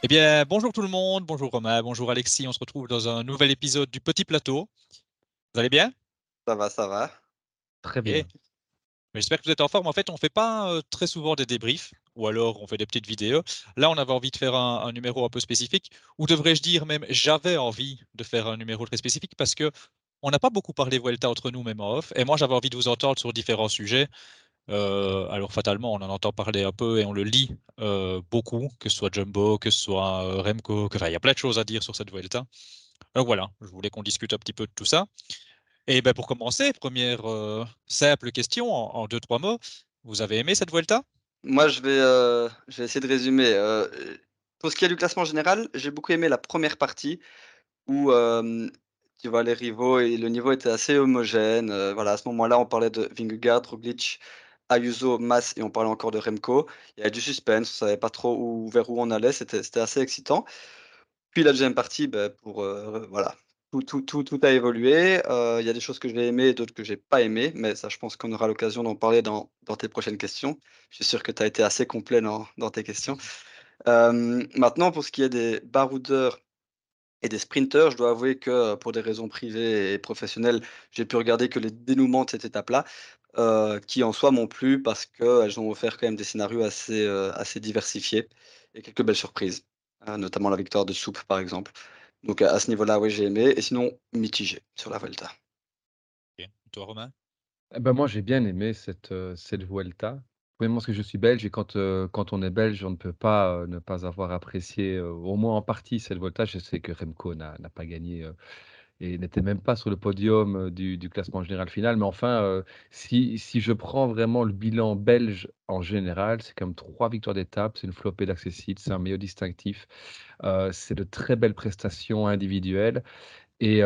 Eh bien, bonjour tout le monde, bonjour Romain, bonjour Alexis. On se retrouve dans un nouvel épisode du Petit Plateau. Vous allez bien? Ça va, ça va. Très bien. Mais J'espère que vous êtes en forme. En fait, on ne fait pas euh, très souvent des débriefs, ou alors on fait des petites vidéos. Là, on avait envie de faire un, un numéro un peu spécifique, ou devrais-je dire même, j'avais envie de faire un numéro très spécifique parce que on n'a pas beaucoup parlé Vuelta entre nous, même en off. Et moi, j'avais envie de vous entendre sur différents sujets. Euh, alors, fatalement, on en entend parler un peu et on le lit euh, beaucoup, que ce soit Jumbo, que ce soit euh, Remco, enfin, il y a plein de choses à dire sur cette Vuelta. Donc voilà, je voulais qu'on discute un petit peu de tout ça. Et ben pour commencer, première simple question en, deux, trois mots. Vous avez aimé cette Vuelta? Moi, je vais, je vais essayer de résumer. Pour ce qui est du classement général, j'ai beaucoup aimé la première partie où tu vois les rivaux et le niveau était assez homogène. Voilà, à ce moment-là, on parlait de Vingegaard, Roglic, Ayuso, Mas et on parlait encore de Remco. Il y avait du suspense, on savait pas trop où, vers où on allait. C'était, assez excitant. Puis la deuxième partie, ben, pour euh, voilà, tout, tout, tout, tout a évolué. Euh, Il y a des choses que j'ai aimées et d'autres que j'ai pas aimées, mais ça, je pense qu'on aura l'occasion d'en parler dans, dans tes prochaines questions. Je suis sûr que tu as été assez complet dans, dans tes questions. Euh, maintenant, pour ce qui est des baroudeurs et des sprinteurs, je dois avouer que pour des raisons privées et professionnelles, j'ai pu regarder que les dénouements de cette étape-là, euh, qui en soi m'ont plu parce qu'elles ont offert quand même des scénarios assez, euh, assez diversifiés et quelques belles surprises, hein, notamment la victoire de Soupe par exemple. Donc à ce niveau-là, oui, j'ai aimé, et sinon mitigé sur la Volta. Ok. Toi, Romain? Eh ben, moi, j'ai bien aimé cette, heu, cette Vuelta. Premièrement, parce que je suis belge et quand, quand on est belge, on ne peut pas, ne pas avoir apprécié, au moins en partie cette Vuelta. Je sais que Remco n'a pas gagné, et n'était même pas sur le podium, du classement général final. Mais enfin, si je prends vraiment le bilan belge en général, c'est comme 3 victoires d'étape, c'est une flopée d'accessibles, c'est un maillot distinctif, c'est de très belles prestations individuelles Et,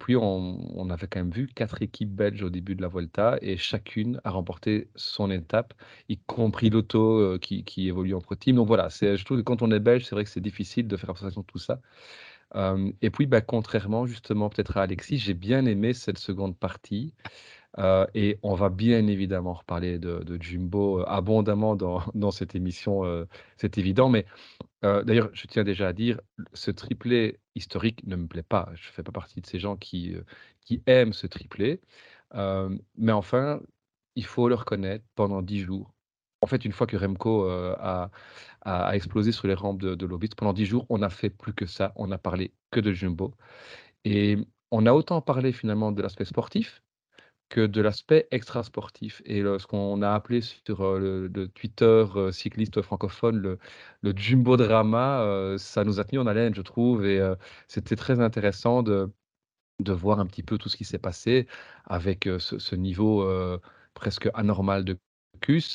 puis on avait quand même vu 4 équipes belges au début de la Vuelta et chacune a remporté son étape, y compris l'auto, qui évolue en pro team. Donc voilà, je trouve que quand on est belge, c'est vrai que c'est difficile de faire abstraction de tout ça. Et puis, bah, contrairement justement peut-être à Alexis, j'ai bien aimé cette seconde partie, et on va bien évidemment reparler de Jumbo, abondamment dans cette émission, c'est évident. Mais d'ailleurs, je tiens déjà à dire, ce triplé historique ne me plaît pas. Je ne fais pas partie de ces gens qui, qui aiment ce triplé. Mais enfin, il faut le reconnaître, pendant 10 jours en fait, une fois que Remco, a explosé sur les rampes de de pendant 10 jours, on n'a fait plus que ça. On n'a parlé que de Jumbo et on a autant parlé finalement de l'aspect sportif que de l'aspect extrasportif et ce qu'on a appelé sur, le Twitter, cycliste francophone, le jumbo drama, ça nous a tenu en haleine, je trouve et c'était très intéressant de voir un petit peu tout ce qui s'est passé avec, ce niveau, presque anormal de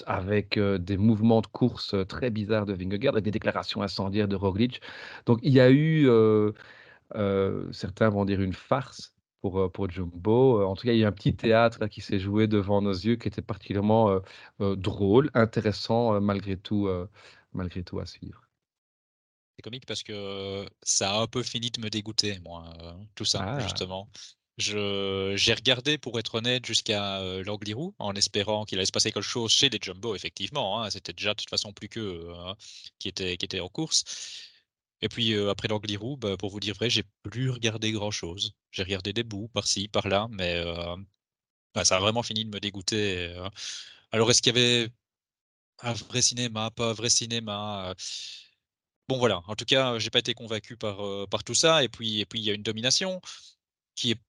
Avec, des mouvements de course, très bizarres de Vingegaard, avec des déclarations incendiaires de Roglic. Donc il y a eu, certains vont dire une farce pour, pour Jumbo. En tout cas, il y a un petit théâtre là qui s'est joué devant nos yeux qui était particulièrement, drôle, intéressant, malgré tout, malgré tout à suivre. C'est comique parce que ça a un peu fini de me dégoûter, moi, euh, tout ça, Ah! justement. J'ai regardé, pour être honnête, jusqu'à euh, l'Angliru, en espérant qu'il allait se passer quelque chose chez les Jumbo, effectivement. hein. C'était déjà de toute façon plus qu'eux hein, qui, étaient, qui en course. Et puis euh, après l'Angliru, bah, pour vous dire vrai, j'ai plus regardé grand-chose. J'ai regardé des bouts par-ci, par-là, mais euh, ouais, ça a vraiment fini de me dégoûter. euh. Alors, est-ce qu'il y avait un vrai cinéma, pas un vrai cinéma euh, Bon voilà, en tout cas, j'ai pas été convaincu par, par tout ça et puis et puis il y a une domination qui est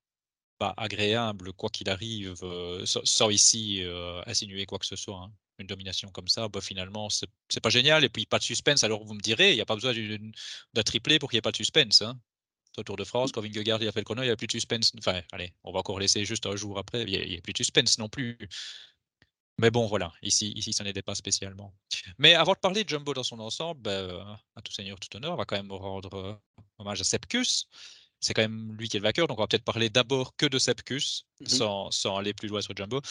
pas agréable quoi qu'il arrive, heu, sans ici, heu, insinuer quoi que ce soit, hein. Une domination comme ça, bah, finalement, c'est pas génial et puis pas de suspense. Alors vous me direz, il y a pas besoin d'un triplé pour qu'il y ait pas de suspense, hein. Au Tour de France, quand Vingegaard il a fait le chrono, il y a plus de suspense. Enfin, allez, on va encore laisser juste un jour après, il y a plus de suspense non plus. Mais bon, voilà, ici, ici, ça n'aidait pas spécialement. Mais avant de parler de Jumbo dans son ensemble, bah, heu, à tout seigneur, tout honneur, on va quand même rendre, heu, hommage à Sepkus. C'est quand même lui qui est le vainqueur, donc on va peut-être parler d'abord que de Sepkus, Mmh sans sans aller plus loin sur Jumbo.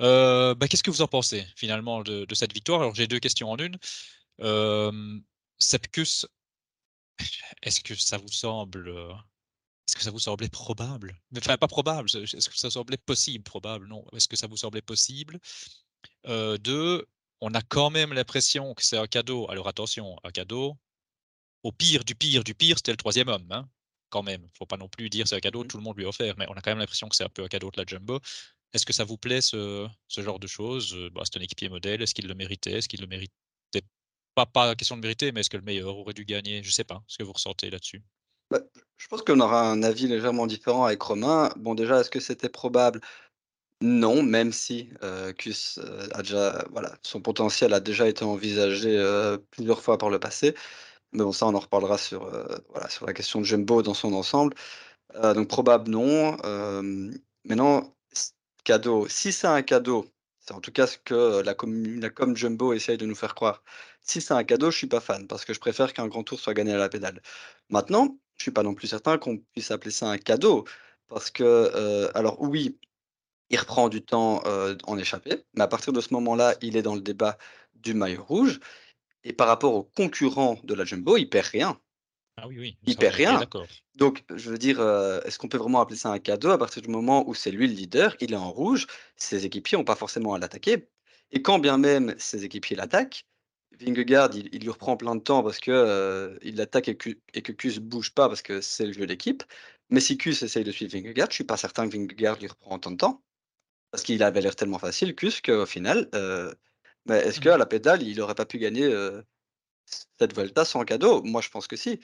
Heu, bah, qu'est-ce que vous en pensez finalement de de cette victoire? Alors j'ai 2 questions en une. Hem, Sepkus, est-ce que ça vous semble, est-ce que ça vous semblait probable? Enfin pas probable, est-ce que ça semblait possible? Probable, non. Est-ce que ça vous semblait possible? Heu, 2, on a quand même l'impression que c'est un cadeau. Alors attention, un cadeau, au pire du pire du pire, c'était le troisième homme, hein, quand même. Faut pas non plus dire c'est un cadeau, Mmh. tout le monde lui a offert, mais on a quand même l'impression que c'est un peu un cadeau de la Jumbo. Est-ce que ça vous plaît ce, ce genre de choses? Euh, bah, C'est un équipier modèle, est-ce qu'il le méritait? Est-ce qu'il le méritait pas, pas question de mériter, mais est-ce que le meilleur aurait dû gagner? Je sais pas ce que vous ressentez là-dessus. Bah, je pense qu'on aura un avis légèrement différent avec Romain. Bon, déjà, est-ce que c'était probable? Non, même si euh, Kus euh, a déjà, voilà, son potentiel a déjà été envisagé euh, plusieurs fois par le passé. Mais bon, ça, on en reparlera sur, euh, voilà, sur la question de Jumbo dans son ensemble. Euh, donc, probable non. Maintenant, cadeau. Si c'est un cadeau, c'est en tout cas ce que la com, la com Jumbo essaye de nous faire croire. Si c'est un cadeau, je suis pas fan parce que je préfère qu'un grand tour soit gagné à la pédale. Maintenant, je suis pas non plus certain qu'on puisse appeler ça un cadeau parce que, euh, alors oui, il reprend du temps en échappée, mais à partir de ce moment-là, il est dans le débat du maillot rouge. Et par rapport aux concurrents de la Jumbo, il perd rien. Ah oui, oui. Il perd rien. Donc, je veux dire, euh, est-ce qu'on peut vraiment appeler ça un cadeau à partir du moment où c'est lui le leader, il est en rouge, ses équipiers n'ont pas forcément à l'attaquer. Et quand bien même ses équipiers l'attaquent, Vingegaard, il, il lui reprend plein de temps parce que euh, il l'attaque et, que- et que Kus bouge pas parce que c'est le jeu d'équipe. Mais si Kus essaye de suivre Vingegaard, je suis pas certain que Vingegaard lui reprend autant de temps parce qu'il avait l'air tellement facile, Kus, qu'au final, euh, mais est-ce Mhm. qu'à la pédale, il aurait pas pu gagner euh, cette Vuelta sans cadeau? Moi, je pense que si.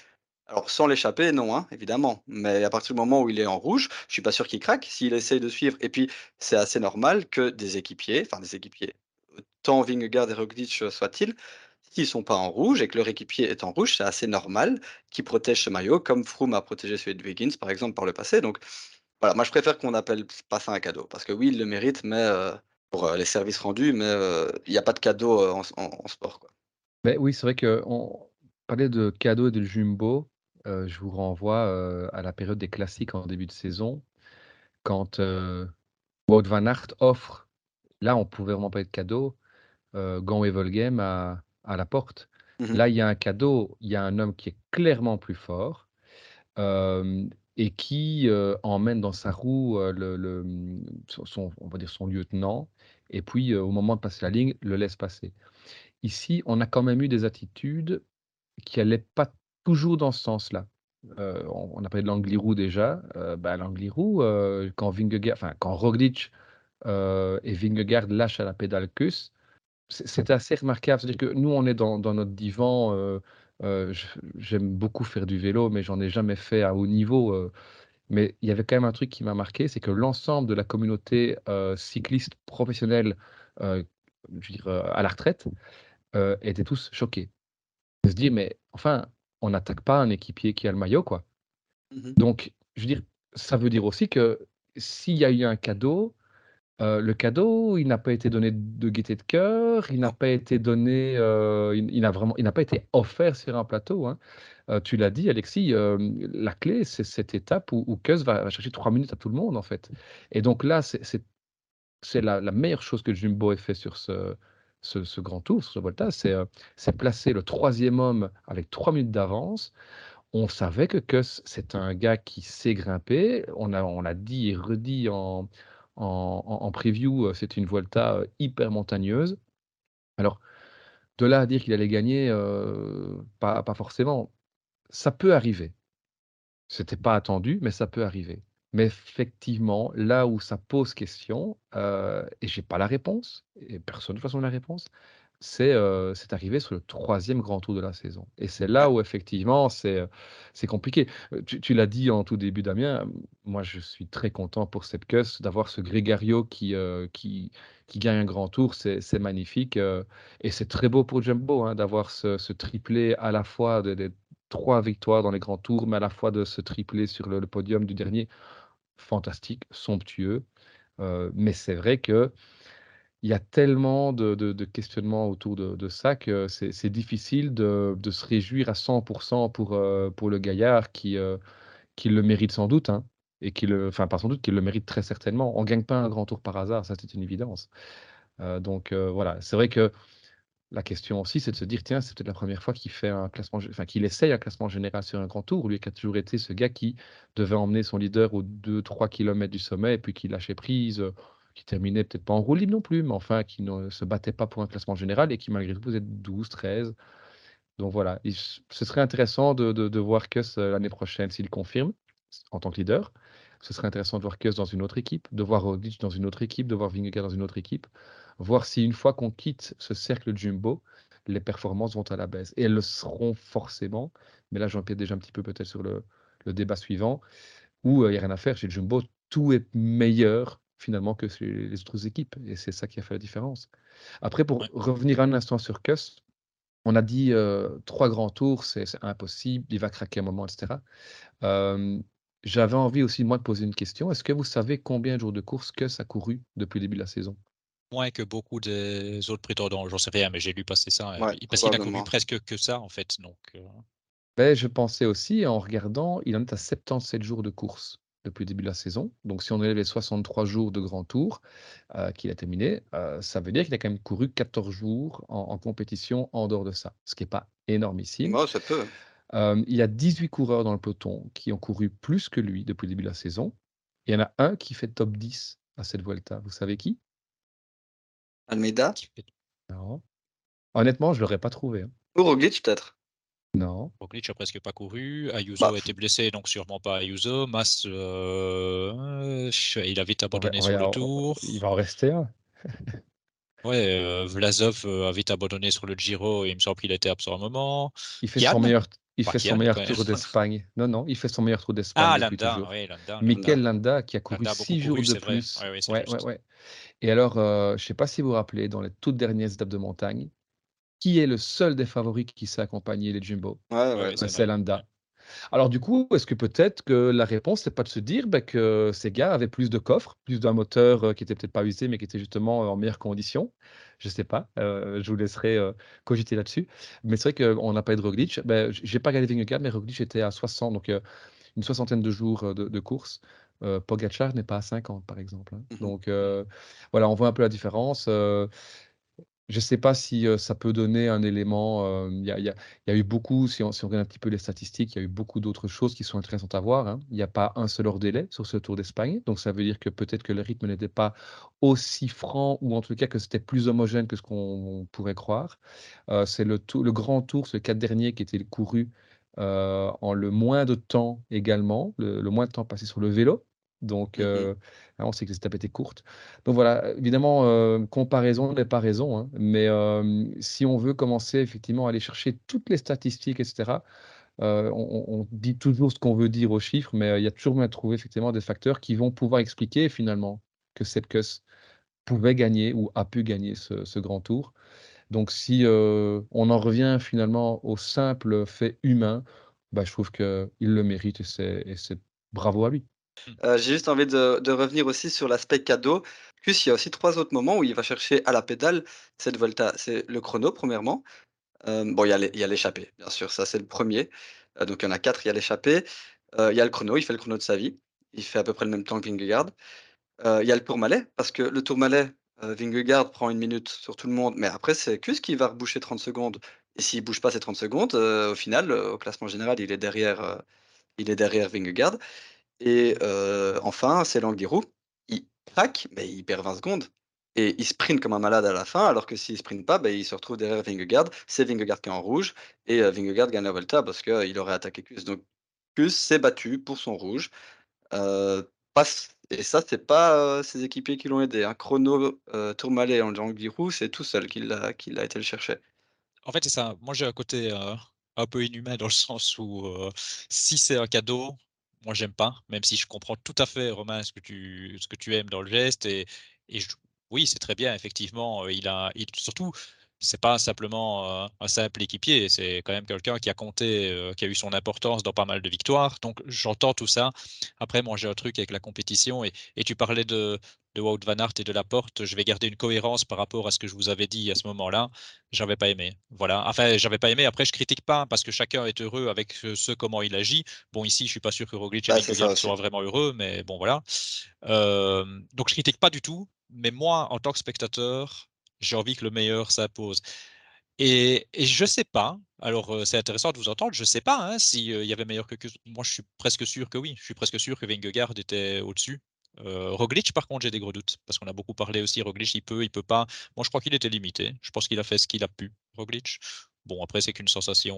Alors, sans l'échapper, non, hein, évidemment. Mais à partir du moment où il est en rouge, je suis pas sûr qu'il craque s'il essaye de suivre. Et puis, c'est assez normal que des équipiers, enfin des équipiers, tant Vingegaard et Roglic soient-ils, s'ils sont pas en rouge et que leur équipier est en rouge, c'est assez normal qu'ils protègent ce maillot, comme Froome a protégé celui de Wiggins, par exemple, par le passé. Donc, voilà, moi, je préfère qu'on appelle pas ça un cadeau. Parce que oui, il le mérite, mais euh, pour les services rendus, mais il n'y a pas de cadeau en, en- en sport. Quoi. Mais oui, c'est vrai qu'on parlait de cadeaux et de jumbo. euh, je vous renvoie euh, à la période des classiques en début de saison, quand euh, Wout van Aert offre, là on pouvait vraiment pas être cadeau, Gant Wevelgem à, à la porte. Mhm. Là il y a un cadeau, il y a un homme qui est clairement plus fort et qui euh, emmène dans sa roue euh, le, le- son, on va dire son lieutenant, et puis euh, au moment de passer la ligne, le laisse passer. Ici, on a quand même eu des attitudes qui n'allaient pas toujours dans ce sens-là. On, on a parlé de l'Angliru déjà. Bah, L'Angliru, euh, quand enfin quand Roglic et Vingegaard lâchent à la pédale c'est- assez remarquable. C'est-à-dire que nous, on est dans, dans notre divan. Euh, J'aime beaucoup faire du vélo, mais j'en ai jamais fait à haut niveau. euh. mais il y avait quand même un truc qui m'a marqué, c'est que l'ensemble de la communauté euh, cycliste professionnelle, euh, je veux dire, euh, à la retraite, euh, étaient tous choqués. De se dire, mais enfin, on n'attaque pas un équipier qui a le maillot, quoi. Mhm. Donc, je veux dire, ça veut dire aussi que s'il y a eu un cadeau, euh, le cadeau, il n'a pas été donné de gaieté de cœur, il n'a pas été donné, euh, il, il n'a vraiment, il n'a pas été offert sur un plateau. hein. Euh, tu l'as dit, Alexis, la clé, c'est cette étape où, où Kuss va, va chercher trois minutes à tout le monde, en fait. Et donc là, c'est la, la meilleure chose que Jumbo ait fait sur ce, ce, ce grand tour, sur ce Volta, c'est placer le troisième homme avec trois minutes d'avance. On savait que Kuss, c'est un gars qui sait grimper. On a, on l'a dit et redit en, en, en- preview, euh, c'est une Volta euh, hyper montagneuse. Alors, de là à dire qu'il allait gagner, euh, pas, pas forcément. Ça peut arriver. C'était pas attendu, mais ça peut arriver. Mais effectivement, là où ça pose question, euh, et j'ai pas la réponse, et personne de toute façon la réponse, c'est euh, arrivé sur le troisième grand tour de la saison. Et c'est là où effectivement c'est compliqué. Tu, tu l'as dit en tout début, Damien, moi je suis très content pour Sepkus d'avoir ce Grégario qui, euh, qui, qui gagne un grand tour, c'est magnifique. euh, et c'est très beau pour Jumbo hein, d'avoir ce, ce triplé à la fois de, de trois victoires dans les grands tours, mais à la fois de se tripler sur le, le podium du dernier. Fantastique, somptueux. Mais c'est vrai que il y a tellement de, de- questionnements autour de, ça que c'est difficile de, se réjouir à 100% pour, euh, pour le gaillard qui, euh, qui le mérite sans doute, hein, et qui le, enfin pas sans doute, qui le mérite très certainement. On ne gagne pas un grand tour par hasard, ça c'est une évidence. Euh, donc voilà, c'est vrai que la question aussi, c'est de se dire, tiens, c'est peut-être la première fois qu'il fait un classement, enfin qu'il essaye un classement général sur un grand tour, lui qui a toujours été ce gars qui devait emmener son leader aux 2-3 km du sommet et puis qui lâchait prise, qui terminait peut-être pas en roue libre non plus, mais enfin qui ne se battait pas pour un classement général et qui malgré tout vous êtes 12, 13. Donc voilà, ce serait intéressant de, de, voir Kuss l'année prochaine s'il confirme en tant que leader. Ce serait intéressant de voir Kuss dans une autre équipe, de voir Roglic dans une autre équipe, de voir Vingegaard dans une autre équipe, voir si une fois qu'on quitte ce cercle jumbo, les performances vont à la baisse. Et elles le seront forcément, mais là j'empiète déjà un petit peu peut-être sur le, le, débat suivant, où il n'y a rien à faire chez Jumbo, tout est meilleur finalement que les autres équipes. Et c'est ça qui a fait la différence. Après, pour revenir un instant sur Kuss, on a dit trois grands tours, c'est impossible, il va craquer un moment, etc. J'avais envie aussi, moi, de poser une question. Est-ce que vous savez combien de jours de course Kuss a couru depuis le début de la saison? Moins que beaucoup des autres prétendants, j'en sais rien, mais j'ai lu passer ça. parce qu'il a couru presque que ça, en fait. Donc, ben, je pensais aussi, en regardant, il en est à 77 jours de course depuis le début de la saison. Donc, si on enlève les 63 jours de grand tour euh, qu'il a terminé, euh, ça veut dire qu'il a quand même couru 14 jours en, compétition en dehors de ça, ce qui n'est pas énormissime. Moi, ça peut. Euh, il y a 18 coureurs dans le peloton qui ont couru plus que lui depuis le début de la saison. Il y en a un qui fait top 10 à cette Vuelta. Vous savez qui? Almeida Non. Honnêtement, je ne l'aurais pas trouvé. Hein. Ou peut-être non. Roglic a presque pas couru. Ayuso bah, a été blessé, donc sûrement pas Ayuso. Mas, euh, il a vite abandonné sur le tour. Il va en rester un. ouais, euh, Vlasov euh, a vite abandonné sur le Giro et il me semble qu'il était absent un moment. Il fait son meilleur, il fait son meilleur tour d'Espagne. Non, non, il fait son meilleur tour d'Espagne. Ah, Landa, oui, Landa. Mikel Landa, qui a couru six jours de plus. Ouais, ouais, ouais, Et alors, je ne sais pas si vous vous rappelez, dans les toutes dernières étapes de montagne, qui est le seul des favoris qui s'est accompagné les Jumbo ouais, C'est Landa. Alors du coup, est-ce que peut-être que la réponse, c'est pas de se dire bah, que ces gars avaient plus de coffres, plus d'un moteur euh, qui était peut-être pas usé, mais qui était justement euh, en meilleures conditions Je sais pas. Euh, je vous laisserai cogiter là-dessus. Mais c'est vrai qu'on n'a pas eu de Roglic. Ben, j'ai pas regardé Vingegaard, mais Roglic était à 60, donc une soixantaine de jours de, course. Pogacar n'est pas à 50, par exemple. Hein. Mmh donc voilà, on voit un peu la différence. Je ne sais pas si ça peut donner un élément. Il y, a, eu beaucoup, si on, regarde un petit peu les statistiques, il y a eu beaucoup d'autres choses qui sont intéressantes à voir. Hein. Il n'y a pas un seul hors délai sur ce Tour d'Espagne. Donc ça veut dire que peut-être que le rythme n'était pas aussi franc, ou en tout cas que c'était plus homogène que ce qu'on pourrait croire. C'est le, grand tour, ce quatre dernier, qui était couru en le moins de temps également, le, le moins de temps passé sur le vélo. Donc, mmh euh, hein, on sait que les étapes étaient courtes. Donc voilà, évidemment, euh, comparaison n'est pas raison, hein, mais si on veut commencer effectivement à aller chercher toutes les statistiques, etc., euh, on, dit toujours ce qu'on veut dire aux chiffres, mais il y a toujours moyen de trouver effectivement des facteurs qui vont pouvoir expliquer finalement que Sepkus pouvait gagner ou a pu gagner ce, grand tour. Donc si on en revient finalement au simple fait humain, bah, je trouve qu'il le mérite et c'est bravo à lui. Euh, j'ai juste envie de revenir aussi sur l'aspect cadeau. Plus, il y a aussi trois autres moments où il va chercher à la pédale cette Volta. C'est le chrono, premièrement. Euh, bon, il y a l'échappée, bien sûr, ça, c'est le premier. Euh, donc il y en a quatre, il y a l'échappée. il y a le chrono, il fait le chrono de sa vie. Il fait à peu près le même temps que Vingegaard. il y a le tourmalet, parce que le tourmalet, heu, Vingegaard prend une minute sur tout le monde, mais après, c'est Kuss qui va reboucher 30 secondes et s'il bouge pas ces 30 secondes, au final, au classement général, il est derrière, il est derrière Vingegaard et enfin, c'est l'Angliru, il craque, mais il perd 20 secondes et il sprint comme un malade à la fin, alors que s'il sprint pas, ben, il se retrouve derrière Vingegaard. C'est Vingegaard qui est en rouge et Vingegaard gagne la Volta parce qu'il aurait attaqué Kuss. Donc Kuss s'est battu pour son rouge. et ça, c'est pas, ses équipiers qui l'ont aidé, hein. Chrono, Tourmalet et Angliru, c'est tout seul qu'il a qu'il a été le chercher. En fait, c'est ça. Moi, j'ai un côté, un peu inhumain dans le sens où, si c'est un cadeau moi j'aime pas, même si je comprends tout à fait, Romain, ce que tu, ce que tu aimes dans le geste. Et, et oui, c'est très bien, effectivement. Euh, il a, il, surtout, c'est pas simplement euh, un simple équipier, c'est quand même quelqu'un qui a compté, euh, qui a eu son importance dans pas mal de victoires. Donc j'entends tout ça. Après, moi j'ai un truc avec la compétition et, et tu parlais de, de Wout Van Aert et de Laporte. Je vais garder une cohérence par rapport à ce que je vous avais dit à ce moment-là. J'avais pas aimé. Voilà. Enfin, j'avais pas aimé. Après, je critique pas parce que chacun est heureux avec ce, comment il agit. Bon, ici, je suis pas sûr que Roglic et bah, soient vraiment heureux, mais bon, voilà. Euh, donc je critique pas du tout. Mais moi, en tant que spectateur, j'ai envie que le meilleur s'impose. Et, je sais pas, alors c'est intéressant de vous entendre, je sais pas hein, s'il y avait meilleur que, Moi, je suis presque sûr que oui. Je suis presque sûr que Vingegaard était au-dessus. Roglic, par contre, j'ai des gros doutes, parce qu'on a beaucoup parlé aussi. Roglic, il peut, il peut pas. Moi, je crois qu'il était limité. Je pense qu'il a fait ce qu'il a pu, Roglic. Bon, après, c'est qu'une sensation,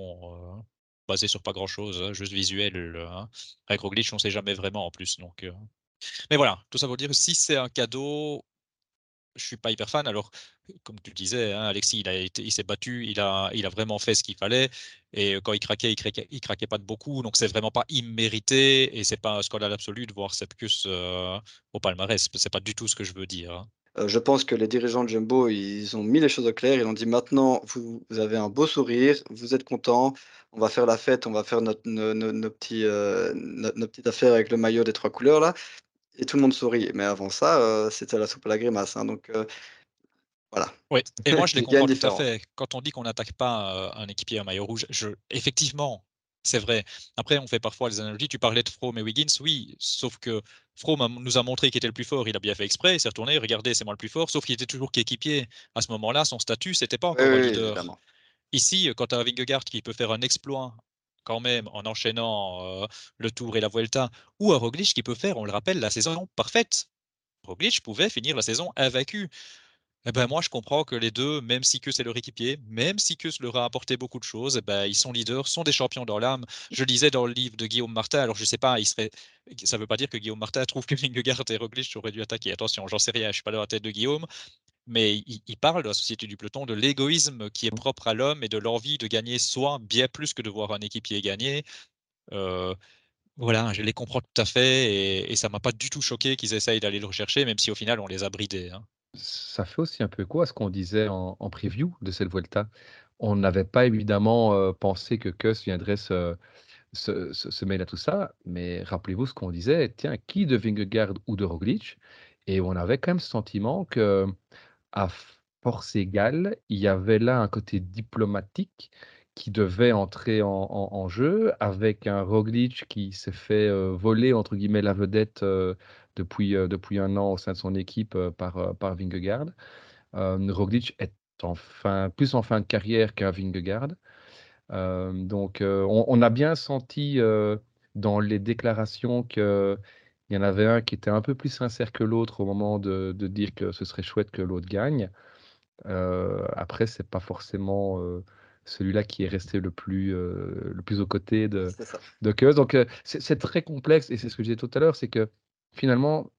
heu, basée sur pas grand-chose, hein, juste visuel, hein. Avec Roglic, on sait jamais vraiment en plus, donc mais voilà, tout ça pour dire, si c'est un cadeau, je suis pas hyper fan. Alors, comme tu le disais, hein, Alexis, il a il s'est battu, il a il a vraiment fait ce qu'il fallait et quand il craquait, il craquait craquait pas de beaucoup, donc c'est vraiment pas immérité et c'est pas un scandale absolu de voir Sepkus, heu, au palmarès. C'est pas du tout ce que je veux dire, hein. Euh, je pense que les dirigeants de Jumbo, ils ont mis les choses au clair. Ils ont dit: «Maintenant, vous avez un beau sourire, vous êtes contents, on va faire la fête, on va faire notre nos nos nos petits, heu, no nos petites affaires avec le maillot des 3 couleurs là» et tout le monde sourit. Mais avant ça, c'était la soupe à la grimace, hein, donc voilà. Oui et moi je les comprends tout à fait. Quand on dit qu'on n'attaque pas, un équipier à maillot rouge, je effectivement, c'est vrai. Après on fait parfois les analogies, tu parlais de Froome et Wiggins, oui, sauf que Froome a nous a montré qu'il était le plus fort, il a bien fait exprès, il s'est retourné: «Regardez, c'est moi le plus fort», sauf qu'il était toujours qu'équipier. À ce moment-là, son statut, c'était pas encore oui, leader. évidemment. Ici, quand tu as Vingegaard qui peut faire un exploit quand même en enchaînant, heu, le Tour et la Vuelta ou un Roglic qui peut faire, on le rappelle, la saison parfaite. Roglic pouvait finir la saison invaincu. Et ben, moi, je comprends que les 2, même si que c'est leur équipier, même si que leur a apporté beaucoup de choses, et ben, ils sont leaders, sont des champions dans l'âme. Je lisais dans le livre de Guillaume Martin, alors je sais pas, il serait ça veut pas dire que Guillaume Martin trouve que Vingegaard et Roglic auraient dû attaquer. Attention, j'en sais rien, je suis pas dans la tête de Guillaume, mais il il parle de la société du peloton, de l'égoïsme qui est Mmh. propre à l'homme et de l'envie de gagner soi, bien plus que de voir un équipier gagner. Heu, voilà, je les comprends tout à fait et et ça m'a pas du tout choqué qu'ils essayent d'aller le rechercher, même si au final on les a bridés, hein. Ça fait aussi un peu quoi ce qu'on disait en en preview de cette Vuelta? On n'avait pas évidemment, heu, pensé que Kuss viendrait se se se se mêler à tout ça, mais rappelez-vous ce qu'on disait: «Tiens, qui de Vingegaard ou de Roglic?» et on avait quand même ce sentiment qu'à force égale, il y avait là un côté diplomatique qui devait entrer en jeu avec un Roglic qui s'est fait, «voler» entre guillemets la vedette, depuis, depuis 1 an au sein de son équipe, par, par Vingegaard. Roglic est en fin plus en fin de carrière qu'un Vingegaard. Donc, on a bien senti, dans les déclarations qu'il y en avait un qui était un peu plus sincère que l'autre au moment de de dire que ce serait chouette que l'autre gagne. Heu, après c'est pas forcément, heu, celui-là qui est resté le plus, heu, le plus aux côtés de de Kuss. Donc, heu, c'est très complexe et c'est ce que je disais tout à l'heure, c'est que finalement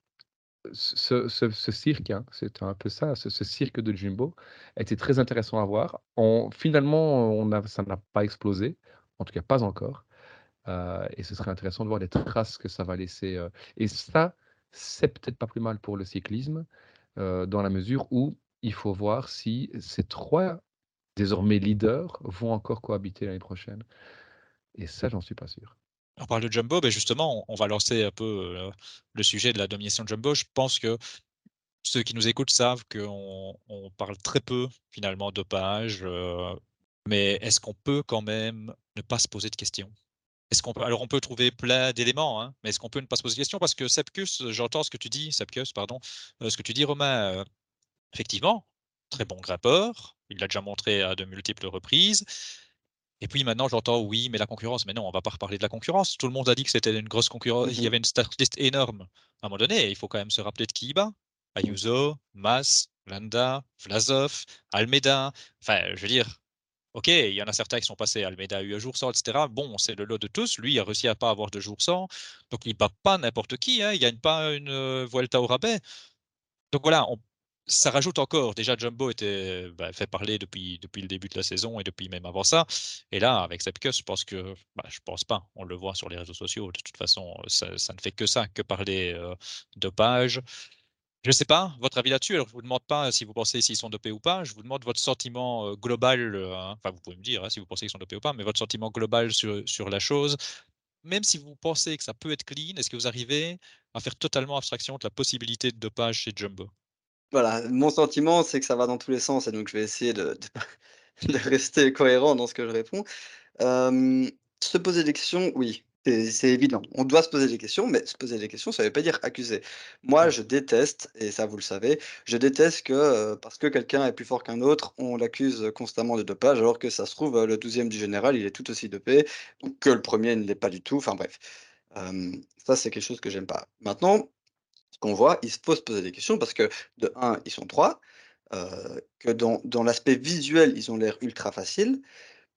ce ce ce cirque, hein, c'est un peu ça, ce ce cirque de Jumbo était très intéressant à voir. On finalement, on a ça n'a pas explosé, en tout cas pas encore, et ce serait intéressant de voir les traces que ça va laisser, heu et ça, c'est peut-être pas plus mal pour le cyclisme, heu, dans la mesure où il faut voir si ces 3 désormais leaders vont encore cohabiter l'année prochaine et ça, j'en suis pas sûr. On parle de Jumbo, beh, justement, on va lancer un peu, le sujet de la domination de Jumbo. Je pense que ceux qui nous écoutent savent qu'on on parle très peu finalement dopage, heu, mais est-ce qu'on peut quand même ne pas se poser de questions? Est-ce qu'on peut alors on peut trouver plein d'éléments, hein, mais est-ce qu'on peut ne pas se poser de questions? Parce que Sepkus, j'entends ce que tu dis, Sepkus, pardon, heu, ce que tu dis Romain, heu, effectivement, très bon grimpeur, il l'a déjà montré à de multiples reprises. Et puis maintenant j'entends: «Oui, mais la concurrence», mais non, on va pas reparler de la concurrence. Tout le monde a dit que c'était une grosse concurrence il y Mmh avait une start list énorme. À un moment donné, il faut quand même se rappeler de qui il bat. Ayuso, Mas, Landa, Vlasov, Almeida. Enfin, je veux dire, OK, il y en a certains qui sont passés. Almeida a eu un jour sans et cetera. Bon, c'est le lot de tous. Lui a réussi à pas avoir de jour sans, donc il bat pas n'importe qui, hein. Il gagne pas une, heu, Vuelta au rabais. Donc voilà, ça rajoute encore. Déjà, Jumbo était, bah, fait parler depuis depuis le début de la saison et depuis même avant ça. Et là, avec Sepkus, je pense que, bah, je pense pas, on le voit sur les réseaux sociaux. De toute façon, ça ne fait que ça, que parler, heu, dopage. Je sais pas, votre avis là-dessus? Alors, je vous demande pas si vous pensez s'ils sont dopés ou pas. Je vous demande votre sentiment, heu, global, heu, hein, enfin, vous pouvez me dire, hein, si vous pensez qu'ils sont dopés ou pas, mais votre sentiment global sur sur la chose. Même si vous pensez que ça peut être clean, est-ce que vous arrivez à faire totalement abstraction de la possibilité de dopage chez Jumbo? Voilà, mon sentiment, c'est que ça va dans tous les sens et donc je vais essayer de de rester cohérent dans ce que je réponds. Hem, se poser des questions, oui, c'est évident. On doit se poser des questions, mais se poser des questions, ça ne veut pas dire accuser. Moi, Ouais. je déteste, et ça vous le savez, je déteste que, parce que quelqu'un est plus fort qu'un autre, on l'accuse constamment de dopage, alors que ça se trouve, le 12 du général, il est tout aussi dopé, ou que le premier ne l'est pas du tout, enfin bref. Ça, c'est quelque chose que j'aime pas. Maintenant, ce qu'on voit, il faut se poser des questions parce que de un, ils sont 3, heu, que dans dans l'aspect visuel, ils ont l'air ultra faciles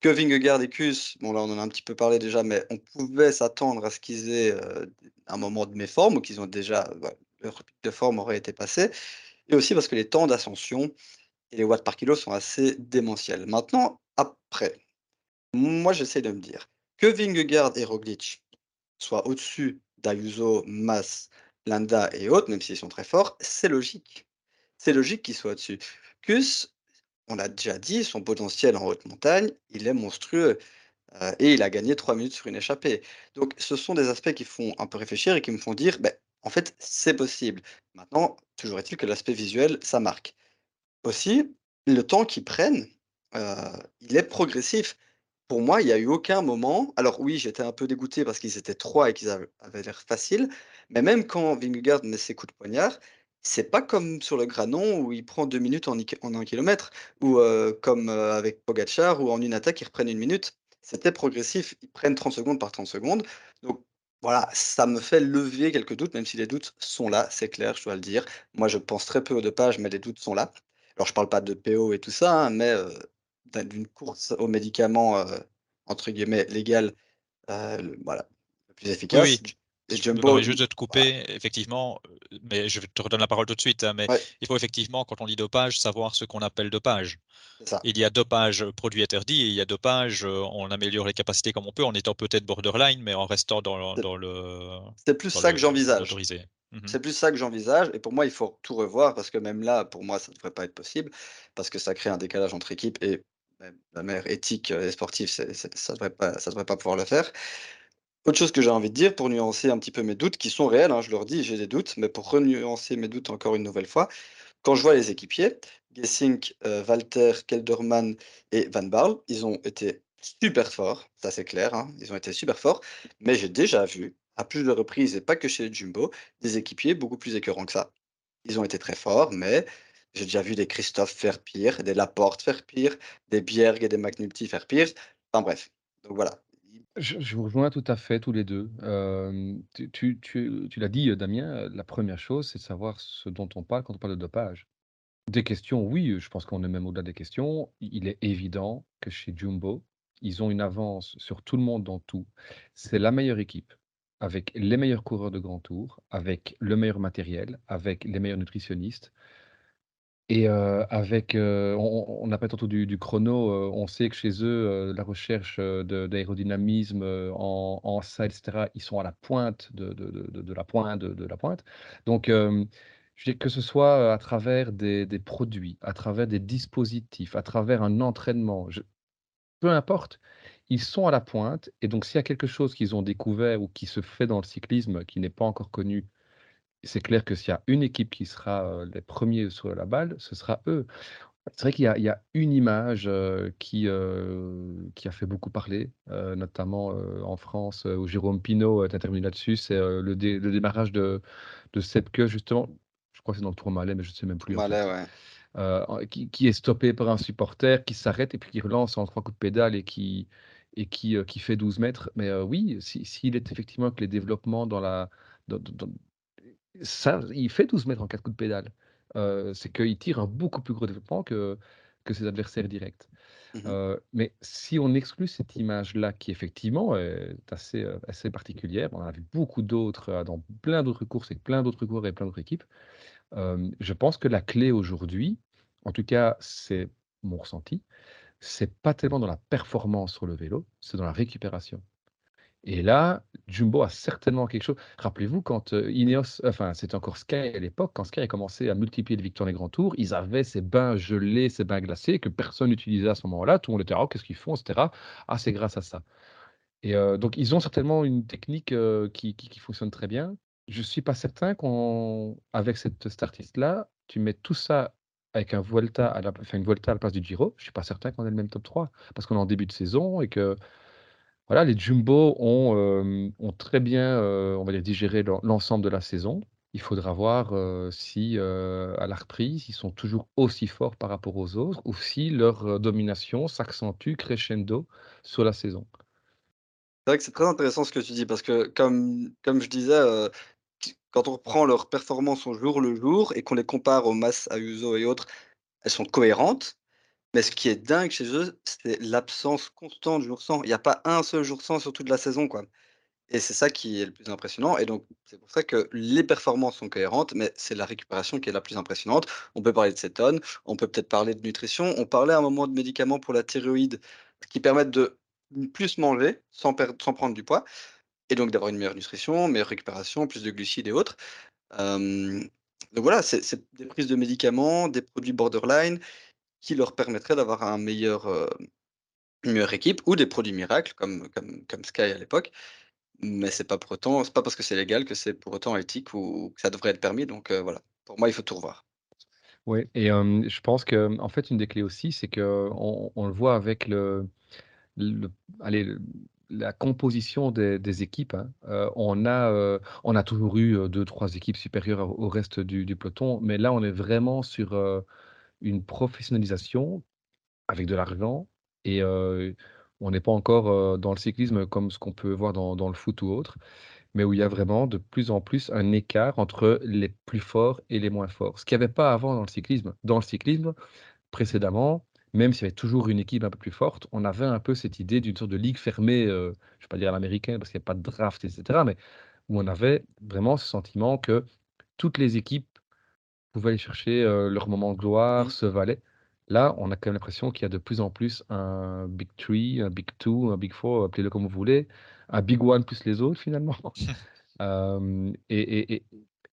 que Vingegaard et Kuss, bon là on en a un petit peu parlé déjà, mais on pouvait s'attendre à ce qu'ils aient un moment de méforme ou qu'ils ont déjà, leur pic de forme aurait été passé. Et aussi parce que les temps d'ascension et les watts par kilo sont assez démentiels. Maintenant, après, moi j'essaie de me dire que Vingegaard et Roglic soient au-dessus d'Ayuso, Mas, Landa et autres, même s'ils sont très forts, c'est logique. C'est logique qu'ils soient au-dessus. Kuss, on l'a déjà dit, son potentiel en haute montagne, il est monstrueux. et il a gagné 3 minutes sur une échappée. Donc, ce sont des aspects qui font un peu réfléchir et qui me font dire, ben, en fait, c'est possible. Maintenant, toujours est-il que l'aspect visuel, ça marque. Aussi, le temps qu'ils prennent, il est progressif. Pour moi, il n'y a eu aucun moment. Alors, oui, j'étais un peu dégoûté parce qu'ils étaient trois et qu'ils avaient l'air faciles. Mais même quand Vingegaard met ses coups de poignard, c'est pas comme sur le Granon où il prend deux minutes en, en un kilomètre, ou comme avec Pogachar où en une attaque ils reprennent une minute. C'était progressif, ils prennent 30 secondes par 30 secondes. Donc voilà, ça me fait lever quelques doutes, même si les doutes sont là, c'est clair, je dois le dire. Moi, je pense très peu aux dopage, mais les doutes sont là. Alors, je parle pas de PO et tout ça, hein, mais d'une course aux médicaments entre guillemets légal, voilà, le plus efficace. Oui, je Jumbo, juste de te couper, effectivement, mais je te redonne la parole tout de suite, hein, mais il faut effectivement, quand on dit dopage, savoir ce qu'on appelle dopage. Il y a dopage produit interdit et il y a dopage, on améliore les capacités comme on peut en étant peut-être borderline, mais en restant dans, dans le. C'est plus ça que j'envisage. Mmh c'est plus ça que j'envisage. Et pour moi, il faut tout revoir parce que même là, pour moi, ça ne devrait pas être possible parce que ça crée un décalage entre équipes et la mère éthique et sportive, ça ne devrait, devrait pas pouvoir le faire. Autre chose que j'ai envie de dire pour nuancer un petit peu mes doutes, qui sont réels, hein, je leur dis, j'ai des doutes, mais pour renuancer mes doutes encore une nouvelle fois, quand je vois les équipiers, Gessink, euh, Walter, Kelderman et Van Baal, ils ont été super forts, ça c'est clair, hein, ils ont été super forts, mais j'ai déjà vu, à plus de reprises, et pas que chez les Jumbo, des équipiers beaucoup plus écœurants que ça. Ils ont été très forts, mais j'ai déjà vu des Christophe faire pire, des Laporte faire pire, des Bierg et des McNulty faire pire. Enfin bref, donc voilà. Je, vous rejoins tout à fait tous les deux. tu, l'as dit, Damien, la première chose, c'est de savoir ce dont on parle quand on parle de dopage. Des questions, oui, je pense qu'on est même au-delà des questions. Il est évident que chez Jumbo, ils ont une avance sur tout le monde dans tout. C'est la meilleure équipe, avec les meilleurs coureurs de grand tour, avec le meilleur matériel, avec les meilleurs nutritionnistes. Et avec, on n'a pas tant du du chrono, on sait que chez eux, la recherche, d'aérodynamisme, en en ça et cetera, ils sont à la pointe de de de de la pointe de la pointe. Donc, je dis que ce soit, à travers des des produits, à travers des dispositifs, à travers un entraînement, peu importe, ils sont à la pointe et donc s'il y a quelque chose qu'ils ont découvert ou qui se fait dans le cyclisme qui n'est pas encore connu c'est clair que s'il y a une équipe qui sera les premiers sur la balle, ce sera eux. C'est vrai qu'il y, a une image qui, qui a fait beaucoup parler, notamment en France, où Jérôme Pinault est intervenu là-dessus. C'est le, démarrage de, de Sepke, justement. Je crois que c'est dans le Tour Malais, mais je ne sais même plus. Malais, ouais. qui, est stoppé par un supporter, qui s'arrête et puis qui relance en trois coups de pédale et qui, et qui, qui fait 12 mètres. Mais oui, s'il est effectivement que les développements dans la, ça, il fait 12 mètres en 4 coups de pédale. c'est qu'il tire un beaucoup plus gros développement que, que ses adversaires directs. Mmh mais si on exclut cette image-là, qui effectivement est assez, assez particulière, on en a vu beaucoup d'autres dans plein d'autres courses et plein d'autres coureurs et plein d'autres équipes. je pense que la clé aujourd'hui, en tout cas, c'est mon ressenti, c'est pas tellement dans la performance sur le vélo, c'est dans la récupération. Et là, Jumbo a certainement quelque chose. Rappelez-vous, quand Ineos, enfin, c'était encore Sky à l'époque, quand Sky a commencé à multiplier les victoires des grands tours, ils avaient ces bains gelés, ces bains glacés que personne n'utilisait à ce moment-là. Tout le monde était, oh, qu'est-ce qu'ils font, etc. Ah, c'est grâce à ça. Et donc, ils ont certainement une technique qui, qui, fonctionne très bien. Je ne suis pas certain qu'avec cette startiste-là, tu mets tout ça avec un Vuelta à la, enfin, une Vuelta à la place du Giro. Je ne suis pas certain qu'on ait le même top 3 parce qu'on est en début de saison et que voilà, les Jumbo ont, ont très bien, on va dire, digéré l'ensemble de la saison. Il faudra voir, si, à la reprise, ils sont toujours aussi forts par rapport aux autres ou si leur, domination s'accentue crescendo sur la saison. C'est vrai que c'est très intéressant ce que tu dis parce que comme comme je disais, quand on reprend leurs performances au jour le jour et qu'on les compare aux masses Ayuso et autres, elles sont cohérentes. Mais ce qui est dingue chez eux, c'est l'absence constante de jour sans. Il y a pas un seul jour sans sur toute la saison, quoi. Et c'est ça qui est le plus impressionnant et donc c'est pour ça que les performances sont cohérentes, mais c'est la récupération qui est la plus impressionnante. On peut parler de cétone, on peut peut-être parler de nutrition. On parlait à un moment de médicaments pour la thyroïde qui permettent de plus manger sans sans prendre du poids et donc d'avoir une meilleure nutrition, meilleure récupération, plus de glucides et autres. Donc voilà, c'est des prises de médicaments, des produits borderline qui leur permettraient d'avoir un meilleur, une meilleure équipe ou des produits miracles comme comme comme Sky à l'époque. Mais c'est pas pas parce que c'est légal que c'est pour autant éthique ou que ça devrait être permis donc voilà. Pour moi, il faut tout revoir. Ouais et je pense que, en fait, une des clés aussi, c'est qu'on on le voit avec le le allez, le la composition des des équipes, hein. On a, on a toujours eu, heu, 2-3 équipes supérieures au reste du peloton, mais là, on est vraiment sur, une professionnalisation avec de l'argent et on n'est pas encore, dans le cyclisme comme ce qu'on peut voir dans le foot ou autre, mais où il y a vraiment de plus en plus un écart entre les plus forts et les moins forts. Ce qu'il y avait pas avant dans le cyclisme. Dans le cyclisme, précédemment, même s'il y avait toujours une équipe un peu plus forte, on avait un peu cette idée d'une sorte de ligue fermée, je vais pas dire à l'américaine parce qu'il y a pas de draft et cetera, mais où on avait vraiment ce sentiment que toutes les équipes pouvaient aller chercher, heu, leur moment de gloire, Mmh se valaient. Là, on a quand même l'impression qu'il y a de plus en plus un big 3, un big 2, un big 4, appelez-le comme vous voulez, un big one plus les autres finalement. Hem et et et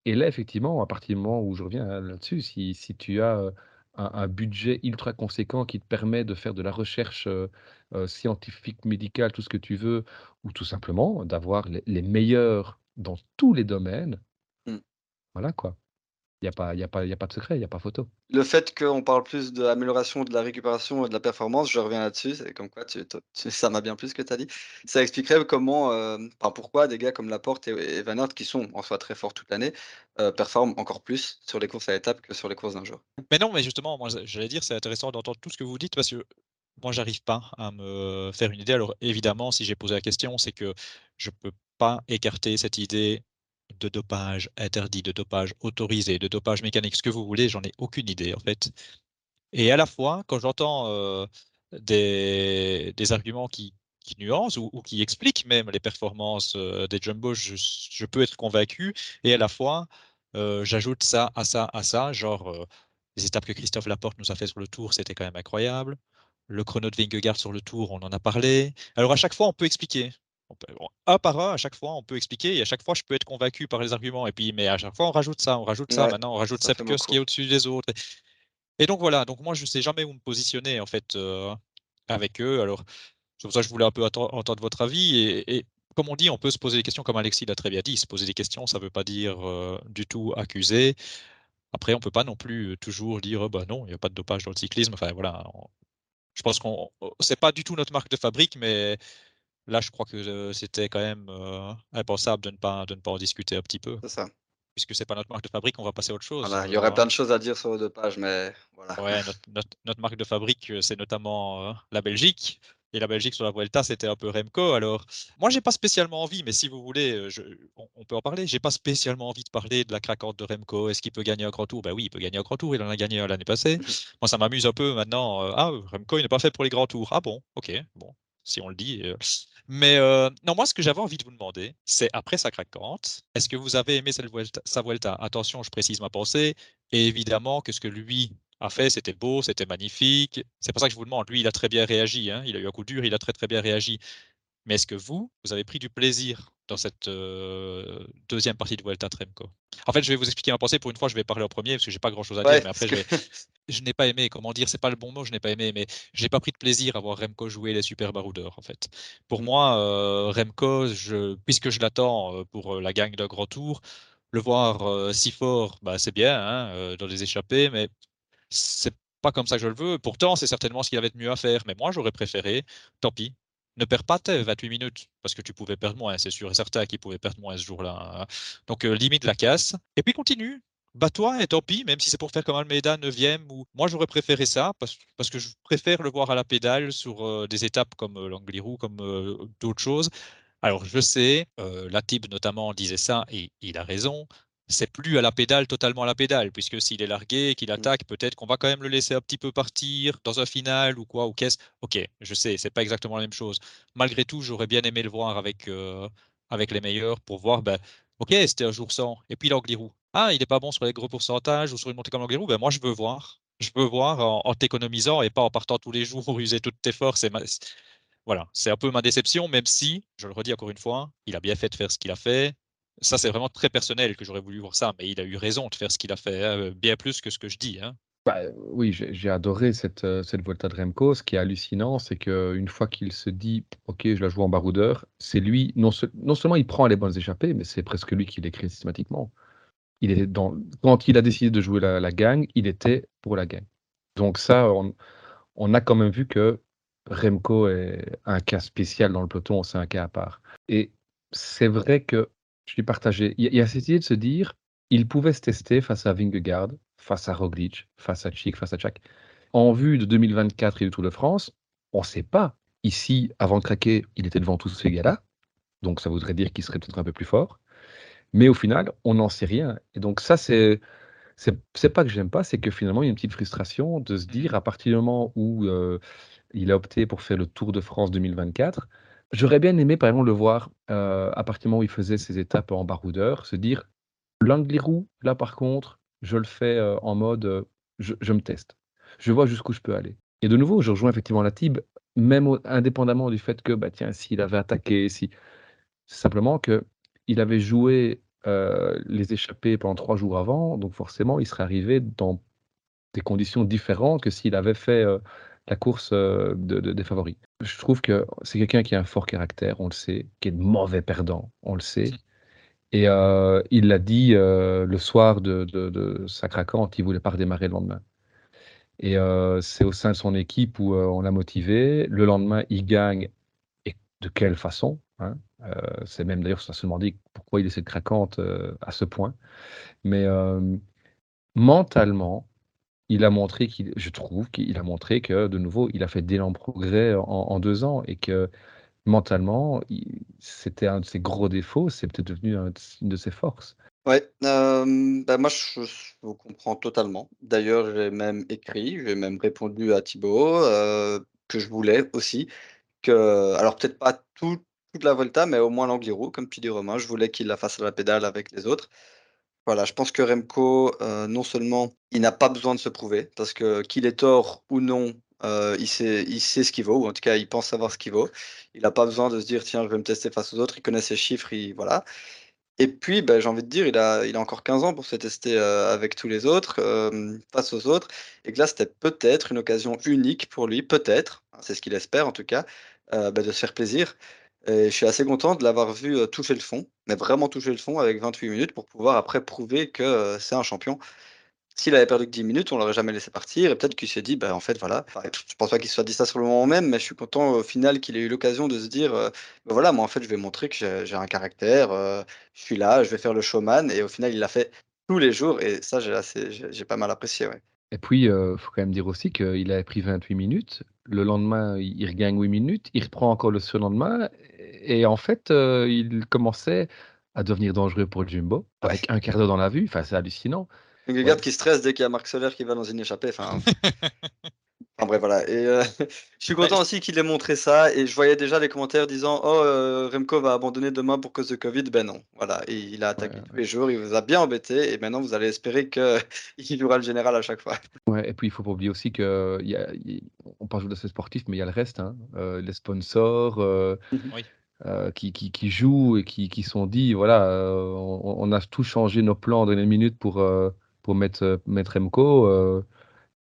et là, effectivement, à partir du moment où je reviens, hein, là-dessus, si si tu as, heu, un un budget ultra conséquent qui te permet de faire de la recherche, scientifique, médicale, tout ce que tu veux, ou tout simplement d'avoir les les meilleurs dans tous les domaines Mmh. voilà quoi. Il y a pas il y a pas il y a pas de secret, il y a pas photo. Le fait qu'on parle plus de l'amélioration de la récupération et de la performance, je reviens là-dessus, c'est comme quoi tu ça m'a bien plu ce que tu as dit. Ça expliquerait comment, enfin pourquoi des gars comme Laporte et et Van Aert qui sont en soi très forts toute l'année, heu, performent encore plus sur les courses à étapes que sur les courses d'un jour. Mais non, mais justement, moi, je j'allais dire, c'est intéressant d'entendre tout ce que vous dites parce que moi, j'arrive pas à me faire une idée. Alors évidemment, si j'ai posé la question, c'est que je peux pas écarter cette idée de dopage interdit, de dopage autorisé, de dopage mécanique, ce que vous voulez, j'en ai aucune idée en fait. Et à la fois, quand j'entends, heu, des arguments qui nuancent ou qui expliquent même les performances, heu, des Jumbo, je peux être convaincu et à la fois, heu, j'ajoute ça à ça à ça, genre, les étapes que Christophe Laporte nous a fait sur le Tour, c'était quand même incroyable. Le chrono de Vingegaard sur le Tour, on en a parlé. Alors à chaque fois, on peut expliquer. On peut on un par un, à chaque fois, on peut expliquer et à chaque fois, je peux être convaincu par les arguments et puis mais à chaque fois, on rajoute ça, on rajoute ça, Ouais, maintenant on rajoute ça fait Kuss qui est au-dessus des autres et donc voilà, donc moi je sais jamais où me positionner en fait, heu, avec eux. Alors c'est pour ça que je voulais un peu entendre votre avis et et comme on dit, on peut se poser des questions comme Alexis l'a très bien dit, se poser des questions, ça ne veut pas dire, heu, du tout accuser. Après on peut pas non plus, heu, toujours dire: «Oh bah non, il y a pas de dopage dans le cyclisme». Enfin voilà, on je pense qu'on on c'est pas du tout notre marque de fabrique, mais là je crois que, heu, c'était quand même, heu, impensable de ne pas de ne pas en discuter un petit peu. C'est ça. Puisque c'est pas notre marque de fabrique, on va passer à autre chose, Voilà, il y aurait heu plein de choses à dire sur le dopage mais voilà. Ouais, notre notre notre marque de fabrique, c'est notamment, la Belgique et la Belgique sur la Vuelta, c'était un peu Remco. Alors, moi, j'ai pas spécialement envie, mais si vous voulez, je on on peut en parler. J'ai pas spécialement envie de parler de la craquante de Remco. Est-ce qu'il peut gagner un grand tour? Bah oui, il peut gagner un grand tour, il en a gagné l'année passée. Mmh Moi, ça m'amuse un peu maintenant, «Ah, Remco, il n'est pas fait pour les grands tours». Ah bon? OK, bon, si on le dit, mais heu, non, moi, ce que j'avais envie de vous demander, c'est après sa craquante, est-ce que vous avez aimé sa Vuelta? Attention, je précise ma pensée et évidemment que ce que lui a fait, c'était beau, c'était magnifique. C'est pour ça que je vous demande, lui, il a très bien réagi, hein, il a eu un coup dur, il a très, très bien réagi. Mais est-ce que vous, vous avez pris du plaisir dans cette, 2e partie de Vuelta Tremco? En fait, je vais vous expliquer ma pensée. Pour une fois, je vais parler en premier parce que j'ai pas grand chose à dire, Ouais, mais après je vais je n'ai pas aimé, comment dire? C'est pas le bon mot, je n'ai pas aimé, mais j'ai pas pris de plaisir à voir Remco jouer les super baroudeurs, en fait. Pour Mmh. moi, Remco, je puisque je l'attends, pour, la gagne d'un grand tour, le voir, si fort, bah, c'est bien, hein, dans les échappées, mais c'est pas comme ça que je le veux. Pourtant, c'est certainement ce qu'il avait de mieux à faire. Mais moi, j'aurais préféré, tant pis, ne perds pas tes 28 minutes, parce que tu pouvais perdre moins, c'est sûr et certain qu'il pouvait perdre moins ce jour-là. hein. Donc, euh, limite la casse. Et puis continue. Bats-toi et tant pis, même si c'est pour faire comme Almeida 9e. Ou... Moi, j'aurais préféré ça, parce, que je préfère le voir à la pédale sur euh, des étapes comme euh, l'Angliru, comme euh, d'autres choses. Alors, je sais, euh, Latib notamment disait ça, et il a raison c'est plus à la pédale, totalement à la pédale, puisque s'il est largué, qu'il mmh. attaque, peut-être qu'on va quand même le laisser un petit peu partir dans un final ou quoi, ou qu'est-ce. Ok, je sais, c'est pas exactement la même chose. Malgré tout, j'aurais bien aimé le voir avec, euh, avec les meilleurs pour voir, ben, ok, c'était un jour sans. Et puis l'Anglirou. Ah, il n'est pas bon sur les gros pourcentages ou sur une montée comme l'Anglirou? Ben, moi, je veux voir. Je veux voir en, t'économisant et pas en partant tous les jours, user toutes tes forces. Voilà, c'est un peu ma déception, même si, je le redis encore une fois, il a bien fait de faire ce qu'il a fait ça, c'est vraiment très personnel que j'aurais voulu voir ça, mais il a eu raison de faire ce qu'il a fait, hein, bien plus que ce que je dis. Hein. Bah, oui, j'ai adoré cette, euh, cette Volta de Remco. Ce qui est hallucinant, c'est qu'une fois qu'il se dit Ok, je la joue en baroudeur, c'est lui, non, non, seulement il prend les bonnes échappées, mais c'est presque lui qui l'écrit systématiquement. Il est dans, quand il a décidé de jouer la, gang, il était pour la gang. Donc, ça, on, a quand même vu que Remco est un cas spécial dans le peloton, c'est un cas à part. Et c'est vrai que je suis partagé. Il y a cette idée de se dire, il pouvait se tester face à Vingegaard, face à Roglic, face à Chic, face à Chak. En vue de 2024 et du Tour de France, on ne sait pas. Ici, avant de craquer, il était devant tous ces gars-là. Donc ça voudrait dire qu'il serait peut-être un peu plus fort. Mais au final, on n'en sait rien. Et donc ça, c'est c'est pas que j'aime pas, c'est que finalement, il y a une petite frustration de se dire, à partir du moment où euh, il a opté pour faire le Tour de France 2024, J'aurais bien aimé, par exemple, le voir, euh, à partir du moment où il faisait ses étapes en baroudeur, se dire: «L'Angliru, là, par contre, je le fais, euh, en mode, euh, je me teste. Je vois jusqu'où je peux aller» et de nouveau, je rejoins effectivement la Tib, même indépendamment du fait que, bah, tiens, s'il avait attaqué, si simplement qu'il avait joué, les échappées pendant trois jours avant, donc forcément, il serait arrivé dans des conditions différentes que s'il avait fait, la course de, des favoris. Je trouve que c'est quelqu'un qui a un fort caractère, on le sait, qui est de mauvais perdant, on le sait. Et il l'a dit le soir de, de, sa craquante, il voulait pas redémarrer le lendemain. Et c'est au sein de son équipe où on l'a motivé. Le lendemain, il gagne. Et de quelle façon hein C'est même d'ailleurs, ça se demandait pourquoi il est cette craquante à ce point. Mais mentalement, il a montré qu'il, je trouve qu'il a montré que, de nouveau, il a fait d'énormes progrès en, deux ans et que mentalement, c'était un de ses gros défauts, c'est peut-être devenu une de ses forces. Ouais, euh, bah, moi je, vous comprends totalement. D'ailleurs, j'ai même écrit, j'ai même répondu à Thibaut que je voulais aussi que, alors peut-être pas toute la Volta, mais au moins l'Angliru, comme tu dis Romain, je voulais qu'il la fasse à la pédale avec les autres. Voilà, je pense que Remco, euh, non seulement il n'a pas besoin de se prouver, parce que qu'il ait tort ou non, euh, il sait il sait ce qu'il vaut, ou en tout cas, il pense savoir ce qu'il vaut. Il n'a pas besoin de se dire: «Tiens, je vais me tester face aux autres», il connaît ses chiffres, il voilà. Et puis, ben, j'ai envie de dire, il a il a encore 15 ans pour se tester, euh, avec tous les autres, face aux autres et que là, c'était peut-être une occasion unique pour lui, peut-être, c'est ce qu'il espère en tout cas, bah, de se faire plaisir. Et je suis assez content de l'avoir vu, toucher le fond, vraiment toucher le fond avec 28 minutes pour pouvoir après prouver que, c'est un champion. S'il avait perdu que 10 minutes, on l'aurait jamais laissé partir et peut-être qu'il s'est dit: «Bah, en fait, voilà». je pense pas qu'il soit dit ça sur le moment même, mais je suis content au final qu'il ait eu l'occasion de se dire, «Bah, voilà, moi, en fait, je vais montrer que j'ai un caractère, je suis là, je vais faire le showman» et au final, il l'a fait tous les jours et ça, j'ai pas mal apprécié. Et puis, il faut quand même dire aussi qu'il avait pris 28 minutes. Le lendemain, il regagne 8 minutes. Il reprend encore le surlendemain et en fait, euh, il commençait à devenir dangereux pour Jumbo, avec un quart d'heure dans la vue. Enfin, c'est hallucinant. Regarde qui stresse dès qu'il y a Marc Soler qui va dans une échappée. Enfin, enfin bref, voilà. Et euh, je suis content aussi qu'il ait montré ça. Et je voyais déjà les commentaires disant Oh, euh, Remco va abandonner demain pour cause de Covid. Ben non. Voilà. Et il a attaqué tous les jours. Il vous a bien embêté. Et maintenant, vous allez espérer qu'il jouera le général à chaque fois. Ouais, et puis il faut pas oublier aussi que y a, on parle de ces sportifs, mais il y a le reste. Hein. les sponsors. oui euh, qui, qui, qui, jouent et qui, qui sont dit voilà, euh, on, a tout changé nos plans dans les minutes pour, euh, pour mettre, mettre MCO,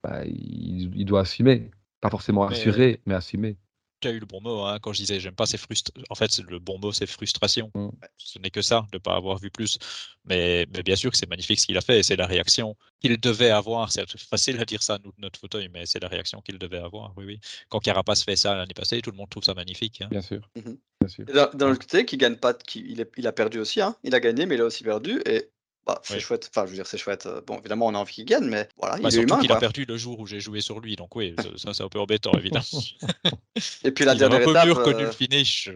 bah, il, il, doit assumer. Pas forcément assurer, mais assumer tu as eu le bon mot. Hein, quand je disais j'aime pas, c'est frustration. En fait, le bon mot, c'est frustration. Mmh. Ce n'est que ça, de ne pas avoir vu plus. Mais, mais bien sûr que c'est magnifique ce qu'il a fait et c'est la réaction qu'il devait avoir. C'est facile à dire ça, nous, de notre fauteuil, mais c'est la réaction qu'il devait avoir. Oui, oui. Quand Carapace fait ça l'année passée, tout le monde trouve ça magnifique. Hein. Bien sûr. Mmh bien sûr. Dans, le côté, qui gagne pas, qui, il, il, a perdu aussi. Hein. Il a gagné, mais il a aussi perdu. Et bah, c'est chouette. Enfin, je veux dire, c'est chouette. Bon, évidemment, on a envie qu'il gagne, mais voilà, bah, il est humain. qu'il a perdu le jour où j'ai joué sur lui, donc oui, ça, c'est un peu embêtant, évidemment. Et puis la dernière étape. un peu mûr connu le finish.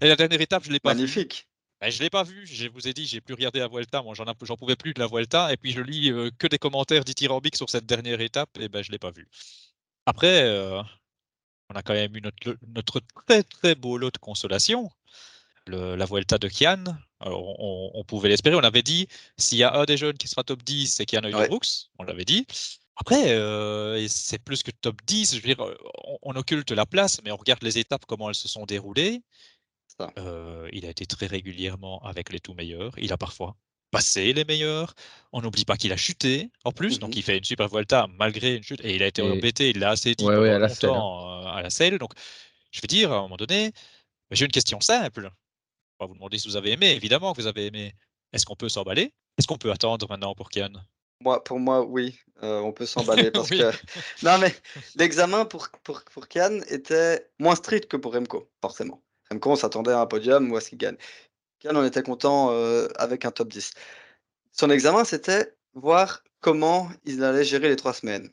Et la dernière étape, je l'ai pas Magnifique. Ben, je l'ai pas vu, je vous ai dit, j'ai plus regardé la Vuelta, moi j'en j'en pouvais plus de la Vuelta, et puis je lis euh, que des commentaires dithyrambiques sur cette dernière étape, et ben je l'ai pas vu. Après, euh, on a quand même eu notre, notre très très beau lot de consolation, le, la Vuelta de Kian. Alors, on, on, pouvait l'espérer, on avait dit, s'il y a un des jeunes qui sera top 10, c'est Kian ouais. Brooks, on l'avait dit. Après, euh, c'est plus que top 10, je veux dire, on, on, occulte la place, mais on regarde les étapes, comment elles se sont déroulées. Euh, il a été très régulièrement avec les tout meilleurs. Il a parfois passé les meilleurs. On n'oublie pas qu'il a chuté en plus, donc il fait une super Vuelta malgré une chute et il a été et... embêté. Il l'a assez dit ouais, ouais, à la longtemps hein. à la selle. Donc, je veux dire, à un moment donné, j'ai une question simple. Va vous demander si vous avez aimé. Évidemment que vous avez aimé. Est-ce qu'on peut s'emballer? Est-ce qu'on peut attendre maintenant pour Kian moi, pour moi, oui, euh, on peut s'emballer parce oui. que. Non, mais l'examen pour, pour, pour Kian était moins strict que pour Remco, forcément. Remco, on s'attendait à un podium ou à ce qu'il gagne? Kian, on était content euh, avec un top 10. Son examen, c'était voir comment il allait gérer les trois semaines.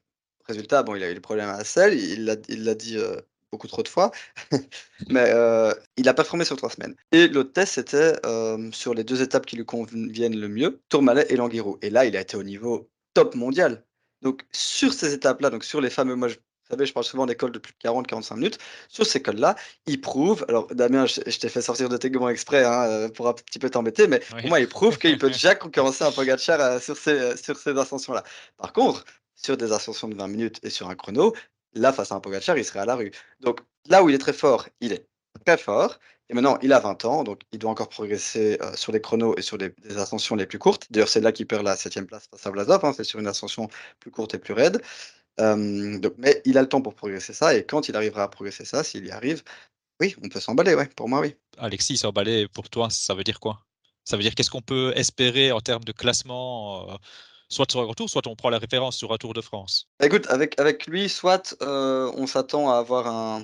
Résultat, bon, il a eu des problèmes à la selle, il l'a il dit euh, beaucoup trop de fois, mais euh, il a performé sur trois semaines. Et l'autre test, c'était euh, sur les deux étapes qui lui conviennent le mieux, Tourmalet et Languirou. Et là, il a été au niveau top mondial. Donc, sur ces étapes-là, donc sur les fameux, moi, je, vous savez, je parle souvent d'écoles de plus de 40-45 minutes. Sur ces cols-là, il prouve, alors Damien, je, je t'ai fait sortir de tes gants exprès hein, euh, pour un petit peu t'embêter, mais oui. pour moi, il prouve qu'il peut déjà concurrencer un Pogacar sur ces, sur ces ascensions-là. Par contre, sur des ascensions de 20 minutes et sur un chrono, là, face à un Pogacar, il serait à la rue. Donc là où il est très fort, il est très fort. Et maintenant, il a 20 ans, donc il doit encore progresser euh, sur les chronos et sur les, ascensions les plus courtes. D'ailleurs, c'est là qu'il perd la septième place face à Vlasov. Hein, c'est sur une ascension plus courte et plus raide. Euh, donc, mais il a le temps pour progresser ça. Et quand il arrivera à progresser ça, s'il y arrive, oui, on peut s'emballer. Ouais, pour moi, oui. Alexis, s'emballer, pour toi, ça veut dire quoi? Ça veut dire qu'est-ce qu'on peut espérer en termes de classement euh, soit sur un retour, soit on prend la référence sur un Tour de France. Écoute, avec, avec lui, soit euh, on s'attend à avoir un,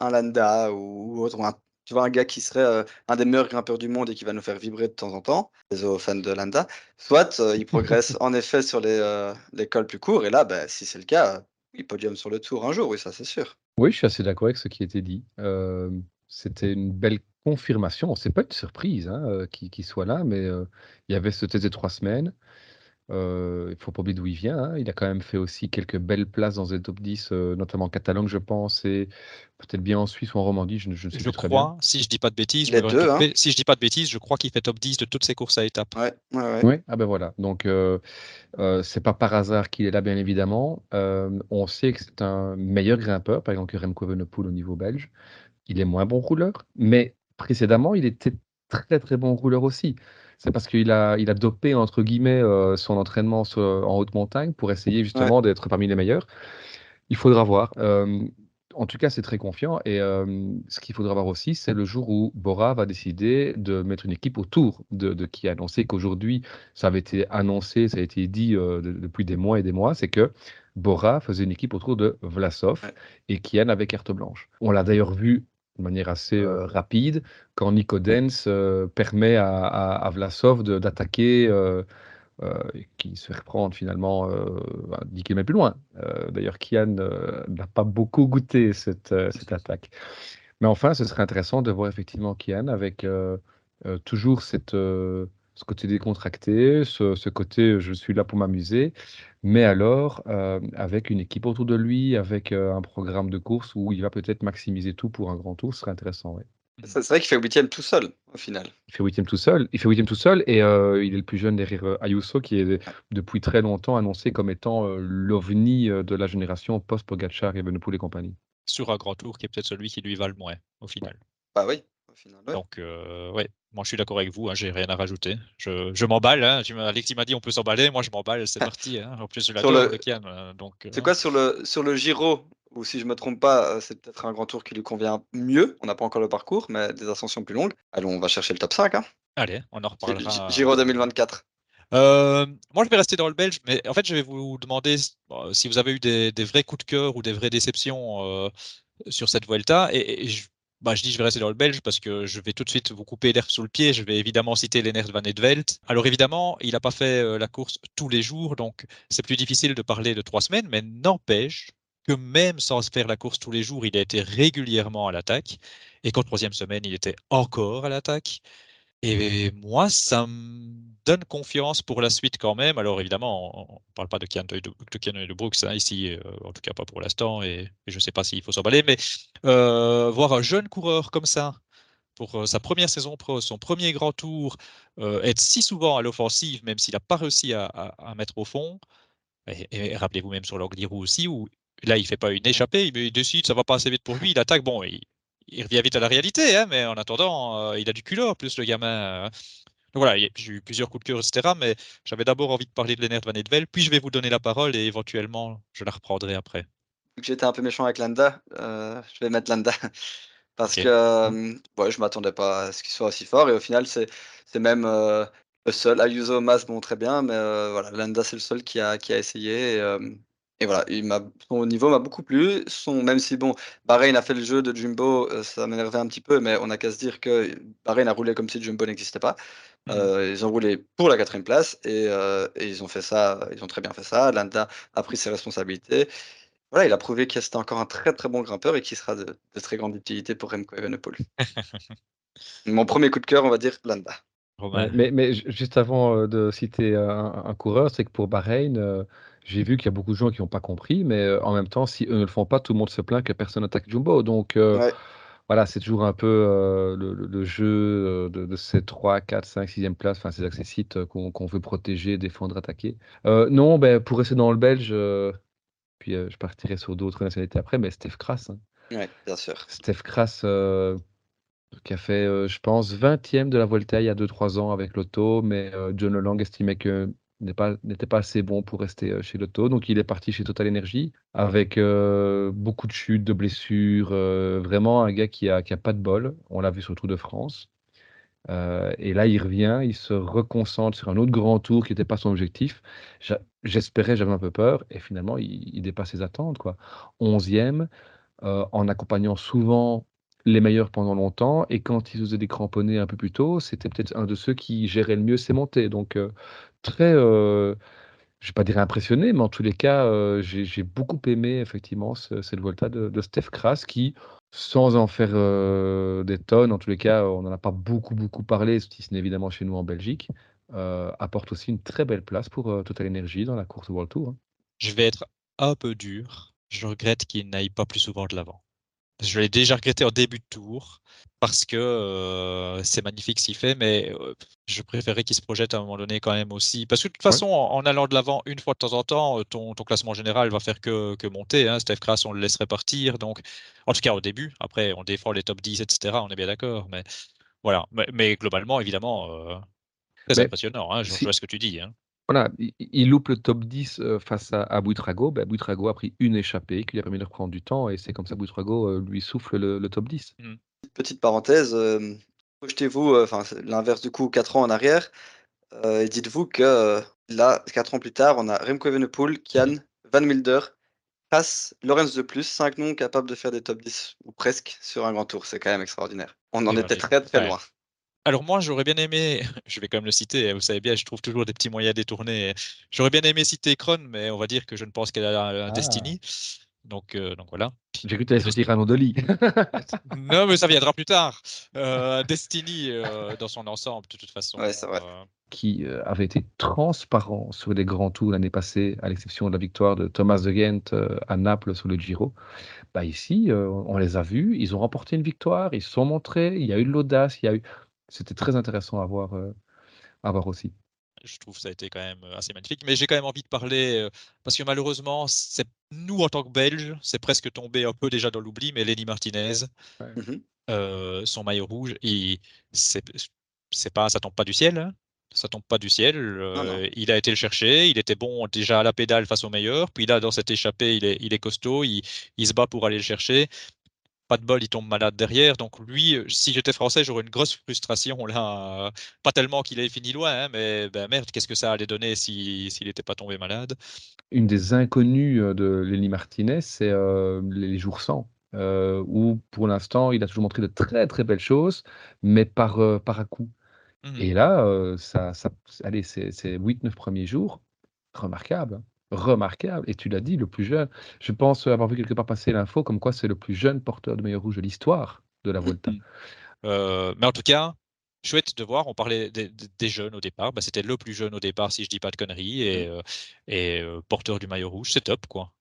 un Landa ou, ou autre, ou un, tu vois, un gars qui serait euh, un des meilleurs grimpeurs du monde et qui va nous faire vibrer de temps en temps, les fans de Landa, soit euh, il progresse en effet sur les, euh, les cols plus courts, et là, bah, si c'est le cas, oui, podium sur le Tour un jour, oui, ça c'est sûr. Oui, je suis assez d'accord avec ce qui était dit. C'était une belle confirmation. C'est pas une surprise hein, qu'il qu soit là, mais il y avait ce test de trois semaines. Euh, il faut pas oublier d'où il vient. Hein. Il a quand même fait aussi quelques belles places dans les top 10, euh, notamment en Catalogne, je pense, et peut-être bien en Suisse ou en Romandie, je ne je sais Je plus très bien. crois, si je dis pas de bêtises, je Les me deux, hein. si je dis pas de bêtises, je crois qu'il fait top 10 de toutes ses courses à étapes. Ouais, ouais, ouais. Oui, ah ben voilà. Donc, euh, euh, c'est pas par hasard qu'il est là, bien évidemment. Euh, on sait que c'est un meilleur grimpeur, par exemple, que Remco Evenepoel au niveau belge. Il est moins bon rouleur, mais précédemment, il était très très bon rouleur aussi. C'est parce qu'il a, il a dopé, entre guillemets, euh, son entraînement sur- en haute montagne pour essayer Ouais. justement d'être parmi les meilleurs. Il faudra voir. Euh, en tout cas, c'est très confiant. Et euh, ce qu'il faudra voir aussi, c'est le jour où Bora va décider de mettre une équipe autour de, de Kian. On sait qu'aujourd'hui, ça avait été annoncé, ça a été dit euh, de- depuis des mois et des mois, c'est que Bora faisait une équipe autour de Vlasov et Kian avec carte blanche. On l'a d'ailleurs vu de manière assez euh, rapide quand Nico Dens euh, permet à, à- à Vlasov d'attaquer, euh, qui se fait reprendre finalement euh, bah, 10 km plus loin. Euh, D'ailleurs, Kian n'a pas beaucoup goûté cette, cette attaque. Mais enfin, ce serait intéressant de voir effectivement Kian avec toujours cette, ce côté décontracté, ce, ce côté je suis là pour m'amuser, mais alors euh, avec une équipe autour de lui, avec euh, un programme de course où il va peut-être maximiser tout pour un grand tour, ce serait intéressant. ouais. C'est vrai qu'il fait huitième tout seul, au final. Il fait huitième tout seul. Il fait huitième tout seul et euh, il est le plus jeune derrière Ayuso qui est depuis très longtemps annoncé comme étant euh, l'ovni de la génération post-Pogacar et Evenepoel et compagnie. Sur un grand tour qui est peut-être celui qui lui va le moins au final. Bah oui, au final. ouais. Donc, euh, ouais, moi je suis d'accord avec vous, hein, j'ai rien à rajouter. Je, je m'emballe, hein, Alexis m'a dit on peut s'emballer, moi je m'emballe, c'est parti. Hein. En plus, je l'adore, le- Kian. euh, donc, euh, C'est quoi sur le, sur le Giro? Ou si je me trompe pas, euh, c'est peut-être un grand tour qui lui convient mieux. On n'a pas encore le parcours, mais des ascensions plus longues. Allons, on va chercher le top 5. Hein. Allez, on en reparlera. Gi- Giro 2024. Euh, moi, je vais rester dans le belge, mais en fait, je vais vous demander si vous avez eu des, des vrais coups de cœur ou des vraies déceptions euh, sur cette Vuelta. Et, et je, bah, je dis je vais rester dans le belge parce que je vais tout de suite vous couper l'herbe sous le pied. Je vais évidemment citer Lennart van Edveld. Alors évidemment, il n'a pas fait euh, la course tous les jours, donc c'est plus difficile de parler de trois semaines, mais n'empêche que même sans faire la course tous les jours, il a été régulièrement à l'attaque. Et qu'en troisième semaine, il était encore à l'attaque. Et moi, ça me donne confiance pour la suite quand même. Alors évidemment, on ne parle pas de Keanu de, de, de Brooks hein, ici, euh, en tout cas pas pour l'instant, et, je ne sais pas s'il faut s'emballer, mais euh, voir un jeune coureur comme ça, pour euh, sa première saison pro, son premier grand tour, être si souvent à l'offensive, même s'il n'a pas réussi à, mettre au fond, et, rappelez-vous même sur l'Angliru aussi, où là il ne fait pas une échappée, il, décide, ça va pas assez vite pour lui, il attaque, bon, il, il revient vite à la réalité, hein, mais en attendant, il a du culot, plus le gamin. Donc voilà, j'ai eu plusieurs coups de cœur, etc. Mais j'avais d'abord envie de parler de Lennart Van Edvel, puis je vais vous donner la parole et éventuellement, je la reprendrai après. J'étais un peu méchant avec Landa, euh, je vais mettre Landa. Parce que euh, ouais, je m'attendais pas à ce qu'il soit aussi fort. Et au final, c'est même euh, le seul. Ayuso Mas, bon, très bien, mais voilà, Landa, c'est le seul qui a, qui a essayé. Et, et voilà, il son niveau m'a beaucoup plu. Son, même si, bon, Bahreïn a fait le jeu de Jumbo, ça m'énervait un petit peu, mais on n'a qu'à se dire que Bahreïn a roulé comme si Jumbo n'existait pas. Mmh. Euh, ils ont roulé pour la quatrième place euh, et, ils ont fait ça, ils ont très bien fait ça. Landa a pris ses responsabilités. Voilà, il a prouvé qu'il c'était encore un très très bon grimpeur et qu'il sera de, très grande utilité pour Remco Evenepoel. Mon premier coup de cœur, on va dire Landa. mais, mais, juste avant euh, de citer un, coureur, c'est que pour Bahreïn, j'ai vu qu'il y a beaucoup de gens qui n'ont pas compris, mais en même temps, si eux ne le font pas, tout le monde se plaint que personne n'attaque Jumbo. Donc, voilà, c'est toujours un peu euh, le, jeu euh, de, ces 3, 4, 5, 6e place, enfin ces accessites euh, qu'on veut protéger, défendre, attaquer. non, ben, pour rester dans le belge, puis je partirai sur d'autres nationalités après, mais Steph Kras. Hein. Oui, bien sûr. Steph Kras, qui a fait, je pense, 20e de la Volta il y a 2-3 ans avec l'auto, mais John Lang estimait que n'était pas, assez bon pour rester euh, chez Lotto. Donc il est parti chez Total Energy avec euh, beaucoup de chutes, de blessures. Euh, vraiment un gars qui a, qui a pas de bol. On l'a vu sur le Tour de France. et là, il revient, il se reconcentre sur un autre grand tour qui n'était pas son objectif. J'espérais, j'avais un peu peur, et finalement, il, dépasse ses attentes. Quoi. 11e, en accompagnant souvent les meilleurs pendant longtemps. Et quand ils osaient des un peu plus tôt, c'était peut-être un de ceux qui gérait le mieux ses montées. Donc, très, euh, je vais pas dire impressionné, mais en tous les cas, euh, j'ai beaucoup aimé effectivement cette Volta de, Steph Kras qui, sans en faire euh, des tonnes, en tous les cas, on n'en a pas beaucoup, beaucoup parlé, si ce n'est évidemment chez nous en Belgique, apporte aussi une très belle place pour Total Energy dans la course World Tour. Hein. Je vais être un peu dur. Je regrette qu'il n'aille pas plus souvent de l'avant. Je l'ai déjà regretté en début de tour parce que euh, c'est magnifique ce qu'il fait, mais euh, je préférais qu'il se projette à un moment donné quand même aussi. Parce que de toute façon, en, allant de l'avant une fois de temps en temps, ton, ton classement général va faire que, que monter. Hein. Steph Kras, on le laisserait partir. Donc, en tout cas au début. Après, on défend les top 10, etc. On est bien d'accord. Mais voilà. Mais, globalement, évidemment, très impressionnant. Hein. Je, vois ce que tu dis. Hein. Voilà, il, loupe le top 10 face à, à Bouitrago. Ben, Bouitrago a pris une échappée qui lui a permis de reprendre du temps et c'est comme ça que Bouitrago lui souffle le, top 10. Mmh. Petite parenthèse, projetez-vous, enfin l'inverse du coup, 4 ans en arrière, et dites-vous que là, 4 ans plus tard, on a Remco Evenepoel, Kian, Van Milder, Pass, Lorenz de plus, 5 noms capables de faire des top 10 ou presque sur un grand tour. C'est quand même extraordinaire. On en était très très loin. Alors moi, j'aurais bien aimé, je vais quand même le citer, hein, vous savez bien, je trouve toujours des petits moyens détournés. J'aurais bien aimé citer Kron, mais on va dire que je ne pense qu'elle a un ah. Destiny. Donc, euh, donc voilà. J'ai cru que tu allais sortir un Doli. non, mais ça viendra plus tard. Euh, Destiny euh, dans son ensemble, de toute façon. Ouais, c'est vrai. Qui avait été transparent sur les grands tours l'année passée, à l'exception de la victoire de Thomas de Ghent à Naples sur le Giro. Bah ici, on les a vus, ils ont remporté une victoire, ils se sont montrés, il y a eu de l'audace, il y a eu c'était très intéressant à voir, euh, à voir aussi. Je trouve que ça a été quand même euh, assez magnifique. Mais j'ai quand même envie de parler, euh, parce que malheureusement, c'est nous en tant que Belges, c'est presque tombé un peu déjà dans l'oubli, mais Lenny Martinez, mmh son maillot rouge, c'est, c'est pas, ça tombe pas du ciel. Hein. ça tombe pas du ciel. il a été le chercher, il était bon déjà à la pédale face au meilleur, puis là dans cette échappée, il est, il est costaud, il, il, se bat pour aller le chercher pas de bol, il tombe malade derrière. Donc lui, euh, si j'étais français, j'aurais une grosse frustration là. Pas tellement qu'il ait fini loin, hein, mais ben merde, qu'est-ce que ça allait donner s'il n'était pas tombé malade? Une des inconnues euh, de Lenny Martinez, c'est euh, les jours sans. où pour l'instant il a toujours montré de très très belles choses, mais par, par à coup. Mmh Et là, ça, ça, allez, c'est 8-9 premiers jours, remarquable. Remarquable. Et tu l'as dit, le plus jeune. Je pense avoir vu quelque part passer l'info comme quoi c'est le plus jeune porteur de maillot rouge de l'histoire de la Volta. Euh, mais en tout cas, chouette de voir. On parlait des, jeunes au départ. Bah, c'était le plus jeune au départ, si je dis pas de conneries, et, mmh. et porteur du maillot rouge. C'est top, quoi.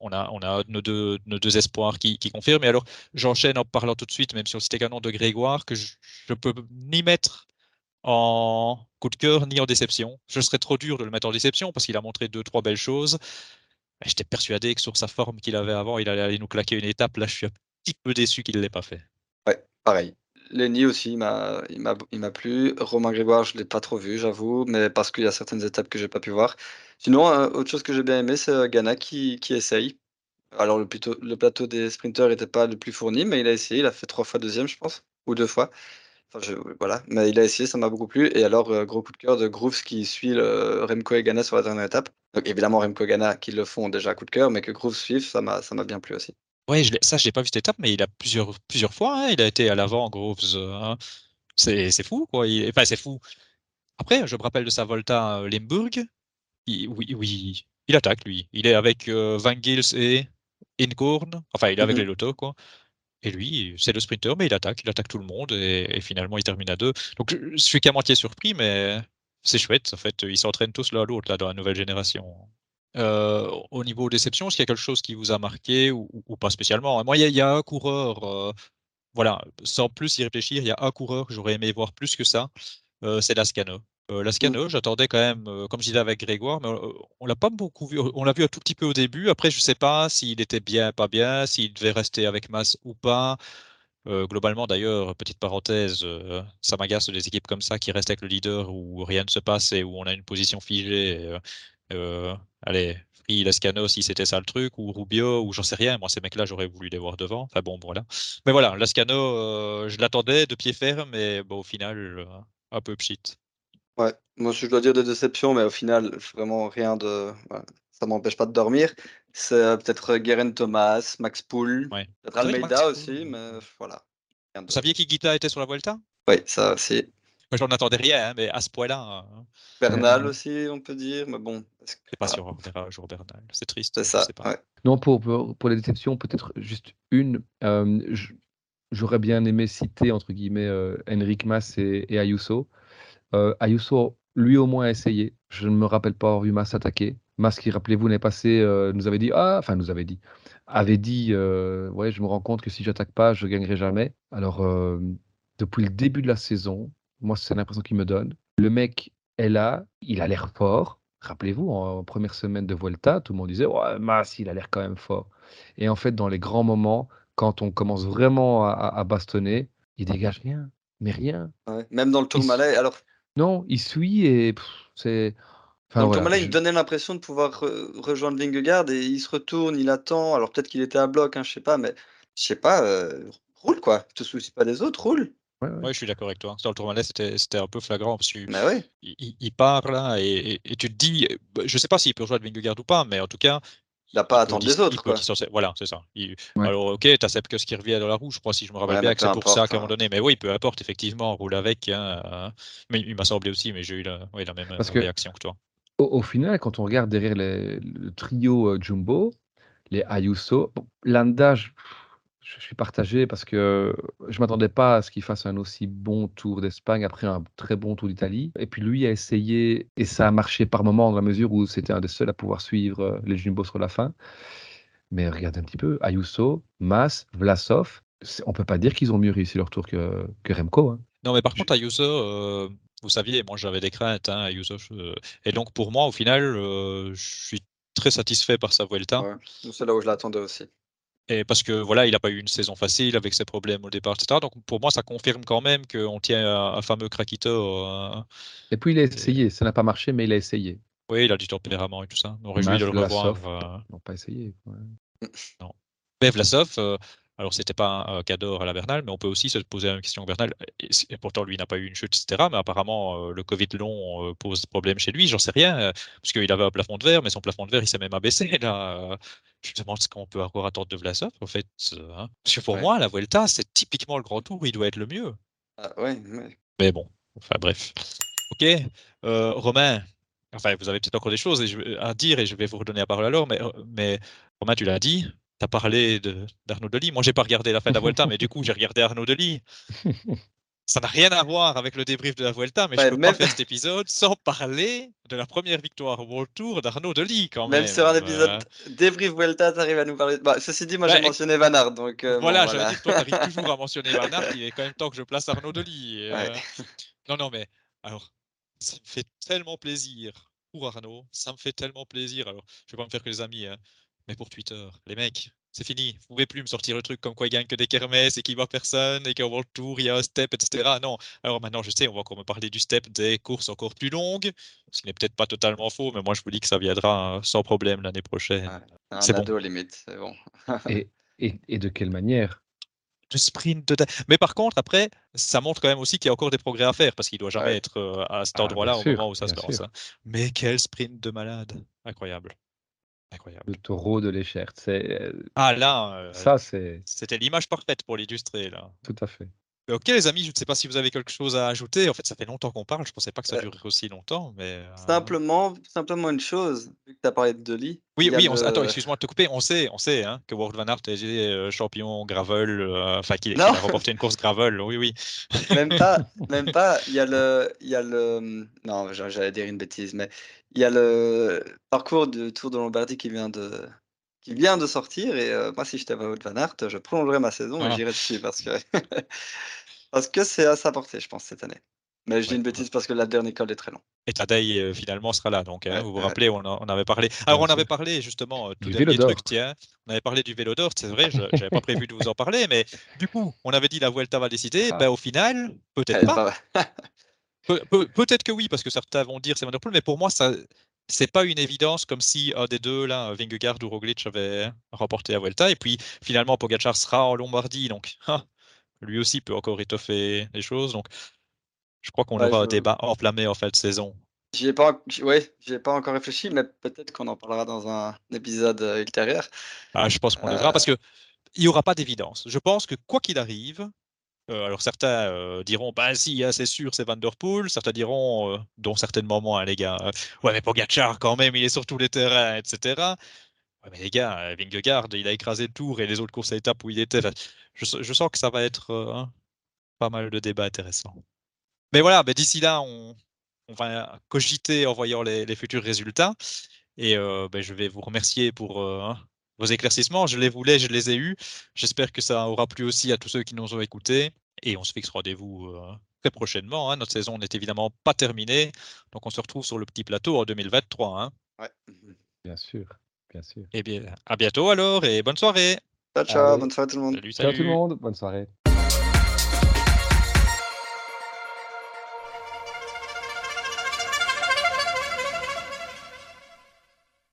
on a, on a nos, deux, nos deux espoirs qui, qui confirment. Et alors, j'enchaîne en parlant tout de suite, même sur le c'était canon de Grégoire, que je, je peux ni mettre en coup de cœur ni en déception. Je serais trop dur de le mettre en déception parce qu'il a montré deux, trois belles choses. J'étais persuadé que sur sa forme qu'il avait avant, il allait aller nous claquer une étape. Là, je suis un petit peu déçu qu'il ne l'ait pas fait. Ouais, pareil. Lenny aussi, il m'a, plu. Romain Grégoire, je ne l'ai pas trop vu, j'avoue, mais parce qu'il y a certaines étapes que j'ai pas pu voir. Sinon, euh, autre chose que j'ai bien aimé, c'est euh, Ghana qui, qui essaye. Alors, le, le plateau des sprinteurs n'était pas le plus fourni, mais il a essayé. Il a fait trois fois deuxième, je pense, ou deux fois voilà, mais il a essayé, ça m'a beaucoup plu. Et alors, euh, gros coup de cœur de Grooves qui suit le Remco et Ghana sur la dernière étape. Donc évidemment, Remco et Ghana qui le font déjà coup de cœur, mais que Grooves suive, ça m'a, ça m'a bien plu aussi. Oui, ça, je l'ai pas vu cette étape, mais il a plusieurs, plusieurs fois, hein, il a été à l'avant, Grooves. Hein. C'est, fou, quoi. Il, enfin, c'est fou. Après, je me rappelle de sa Volta à Limburg. oui, oui, il attaque, lui. Il est avec euh, Van Gils et Incorn. Enfin, il est avec mhm. les Lotto, quoi. Et lui, c'est le sprinter, mais il attaque, il attaque tout le monde et, finalement il termine à deux. Donc je suis qu'à moitié surpris, mais c'est chouette. En fait, ils s'entraînent tous l'un à l'autre là dans la nouvelle génération. Euh, au niveau déception, est-ce qu'il y a quelque chose qui vous a marqué ou, pas spécialement? Moi, il y, a un coureur, euh, voilà, sans plus y réfléchir, il y a un coureur que j'aurais aimé voir plus que ça, euh, c'est Lascano. Euh, Lascano, j'attendais quand même, comme je disais avec Grégoire, mais on l'a pas beaucoup vu. On l'a vu un tout petit peu au début. Après, je sais pas s'il était bien, pas bien, s'il devait rester avec Mas ou pas. globalement, d'ailleurs, petite parenthèse, ça m'agace des équipes comme ça qui restent avec le leader où rien ne se passe et où on a une position figée. allez, Free, Lascano, si c'était ça le truc, ou Rubio, ou j'en sais rien. Moi, ces mecs-là, j'aurais voulu les voir devant. Enfin bon, voilà. Mais voilà, Lascano, je l'attendais de pied ferme, mais bon, au final, un peu pchit. Ouais, moi je dois dire de déception, mais au final, vraiment rien de. ça m'empêche pas de dormir. C'est euh, peut-être Guerin Thomas, Max Poul, peut-être Almeida aussi, mais voilà. Vous saviez qui Guita était sur la Vuelta? Oui, ça aussi. Moi j'en attendais rien, hein, mais à ce point-là. Hein. Bernal aussi, on peut dire, mais bon. C'est pas sûr, on verra un jour Bernal. C'est triste. C'est ça. Non, pour, pour, les déceptions, peut-être juste une. Euh, j'aurais bien aimé citer, entre guillemets, euh, Enric Mas et, et Ayuso. Euh, Ayuso, lui au moins a essayé. Je ne me rappelle pas avoir vu Mas attaquer. Mas, qui, rappelez-vous, n'est passé, euh, nous avait dit, ah, enfin, nous avait dit, avait dit, euh, ouais, je me rends compte que si j'attaque pas, je gagnerai jamais. Alors, depuis le début de la saison, moi, c'est l'impression qu'il me donne. Le mec est là, il a l'air fort. Rappelez-vous, en première semaine de Vuelta, tout le monde disait, ouais, Mas, il a l'air quand même fort. Et en fait, dans les grands moments, quand on commence vraiment à, bastonner, il dégage rien, mais rien. même dans le Tour Malais, alors non, il suit et c'est. Enfin, Donc voilà, il donnait l'impression de pouvoir rejoindre Vingegaard et il se retourne, il attend. Alors peut-être qu'il était à bloc, hein, je sais pas, mais je sais pas, euh, roule quoi. Tu te soucies pas des autres, roule. Ouais, je suis d'accord avec toi. Dans le Tourmalet, c'était c'était un peu flagrant parce qu'il il, part là et, et- tu te dis, bah, je sais pas s'il peut rejoindre Vingegaard ou pas, mais en tout cas, il n'a pas à attendre les autres. Quoi. Voilà, c'est ça. Alors, ok, tu as Sepkus qui revient dans la roue, je crois, si je me rappelle bien, que c'est pour ça qu'à un moment donné. Mais oui, peu importe, effectivement, on roule avec. Hein, euh, mais il m'a semblé aussi, mais j'ai eu la, la même réaction que, toi. Au, final, quand on regarde derrière le trio euh, Jumbo, les Ayuso, bon, Landage, je suis partagé parce que je m'attendais pas à ce qu'il fasse un aussi bon Tour d'Espagne après un très bon Tour d'Italie. Et puis lui a essayé, et ça a marché par moments dans la mesure où c'était un des seuls à pouvoir suivre les Jumbo sur la fin. Mais regardez un petit peu, Ayuso, Mas, Vlasov, on peut pas dire qu'ils ont mieux réussi leur tour que, que Remco. Hein. Non, mais par contre, Ayuso, euh, vous saviez, moi j'avais des craintes, hein, Ayuso. Et donc pour moi, au final, euh, je suis très satisfait par sa Vuelta. c'est là où je l'attendais aussi. Et parce que voilà, il n'a pas eu une saison facile avec ses problèmes au départ, etc. Donc pour moi, ça confirme quand même qu'on tient un, fameux Krakito. Euh, et puis il a essayé, ça n'a pas marché, mais il a essayé. Oui, il a du tempérament et tout ça. On réjouit de le revoir. Euh... Non, pas essayé. Non. Mais Vlasov, euh, alors, c'était pas un cadeau à la Bernal, mais on peut aussi se poser une question Bernal. Et, pourtant, lui n'a pas eu une chute, etc. Mais apparemment, euh, le Covid long euh, pose problème chez lui. J'en sais rien, euh, parce qu'il avait un plafond de verre, mais son plafond de verre, il s'est même abaissé. Là, je me demande ce qu'on peut encore attendre de Vlasov, en fait. Hein. Parce que pour moi, la Vuelta, c'est typiquement le grand tour où il doit être le mieux. Ah, ouais, Mais bon, enfin bref. Ok, Romain. Enfin, vous avez peut-être encore des choses à dire et je vais vous redonner la parole alors, mais, mais Romain, tu l'as dit, tu as parlé d'Arnaud Delis. Moi, j'ai pas regardé la fin de la Vuelta, mais du coup, j'ai regardé Arnaud Delis. ça n'a rien à voir avec le débrief de la Vuelta, mais je peux même- pas faire cet épisode sans parler de la première victoire au World Tour d'Arnaud Delis quand même. Même sur un euh, épisode débrief Vuelta, t'arrives à nous parler. Bah, ceci dit, moi j'ai Ouais, mentionné Van Aert, donc euh, bon, voilà, voilà. dire, toi, toujours à mentionner Van Aert, il est quand même temps que je place Arnaud Delis. et, Ouais. euh, Non, non, mais alors, ça me fait tellement plaisir pour Arnaud, ça me fait tellement plaisir. Alors, je vais pas me faire que les amis, hein, mais pour Twitter, les mecs, c'est fini. Vous pouvez plus me sortir le truc comme quoi il gagne que des kermesses et qu'il voit personne et qu'au World Tour il y a un step, etc. Non. Alors maintenant, je sais, on va encore me parler du step des courses encore plus longues, ce qui n'est peut-être pas totalement faux, mais moi je vous dis que ça viendra hein, sans problème l'année prochaine. Ouais. C'est bon. ado limite, c'est bon. Et, et, et de quelle manière? De sprint de ta- Mais par contre, après, ça montre quand même aussi qu'il y a encore des progrès à faire parce qu'il doit jamais Ouais. être euh, à cet Ah, endroit-là au sûr, moment où ça se lance. hein. Mais quel sprint de malade! Incroyable. Incroyable. Le taureau de l'échelle. Euh, Ah là, euh, ça, c'est c'était l'image parfaite pour l'illustrer là. tout à fait. Ok les amis, je ne sais pas si vous avez quelque chose à ajouter. En fait, ça fait longtemps qu'on parle. Je pensais pas que ça Euh, durerait aussi longtemps, mais. euh, Simplement, simplement une chose, vu que tu as parlé de Deli. Oui, oui. on Attends, excuse-moi de te couper. On sait, on sait hein, que World Van Aert est euh, champion gravel, euh, enfin qu'il qu'il a remporté une course gravel. Oui, oui. Même pas, même pas. Il y a le, il y a le. Non, j'a- j'allais dire une bêtise, mais il y a le parcours du Tour de Lombardie qui vient de, qui vient de sortir. Et euh, moi, si j'étais Wout van Aert, je prolongerais ma saison et Ah. j'irais dessus parce que parce que c'est à sa portée, je pense, cette année. Mais je dis Ouais. une bêtise parce que la dernière école est très long. Et Tadei euh, finalement sera là. Donc, hein, Ouais, vous vous ouais. rappelez, on, avait parlé. Alors, on avait parlé justement, euh, tout Du dernier truc, tiens. On avait parlé du vélo d'or, c'est vrai, je n'avais pas prévu de vous en parler, mais du coup, on avait dit la Vuelta va décider. Ah. Ben, au final, peut-être pas. pas- Pe- pe- Peut-être que oui, parce que certains vont dire c'est Van der Poel, mais pour moi, ça. C'est pas une évidence comme si un des deux, là, Vingegaard ou Roglic, avait remporté la Vuelta. Et puis finalement, Pogacar sera en Lombardie, donc ah, lui aussi peut encore étoffer les choses. Donc je crois qu'on Ouais, aura un débat enflammé en fin de saison. J'y ai pas, ouais, ai pas encore réfléchi, mais peut-être qu'on en parlera dans un épisode euh, ultérieur. Ah, je pense qu'on devra, parce que il n'y aura pas d'évidence. Je pense que quoi qu'il arrive, euh, alors certains euh, diront, bah si, hein, c'est sûr, c'est Van Der Poel. Certains diront, euh, dont certainement moi, hein, les gars, euh, ouais, mais Pogacar, quand même, il est sur tous les terrains, etc. Ouais, mais les gars, Vingegaard, il a écrasé le tour et les autres courses à étapes où il était. Je, je sens que ça va être hein, pas mal de débats intéressants. Mais voilà, ben, d'ici là, on, on va cogiter en voyant les, les futurs résultats. Et ben, je vais vous remercier pour hein, vos éclaircissements. Je les voulais, je les ai eus. J'espère que ça aura plu aussi à tous ceux qui nous ont écoutés. Et on se fixe rendez-vous euh, très prochainement. hein. Notre saison n'est évidemment pas terminée. Donc on se retrouve sur le petit plateau en 2023. hein. Ouais. Bien sûr, bien sûr. Et bien, à bientôt alors et bonne soirée. Ciao, ciao, Allez. bonne soirée tout le monde. Salut, Ciao salut. tout le monde, bonne soirée.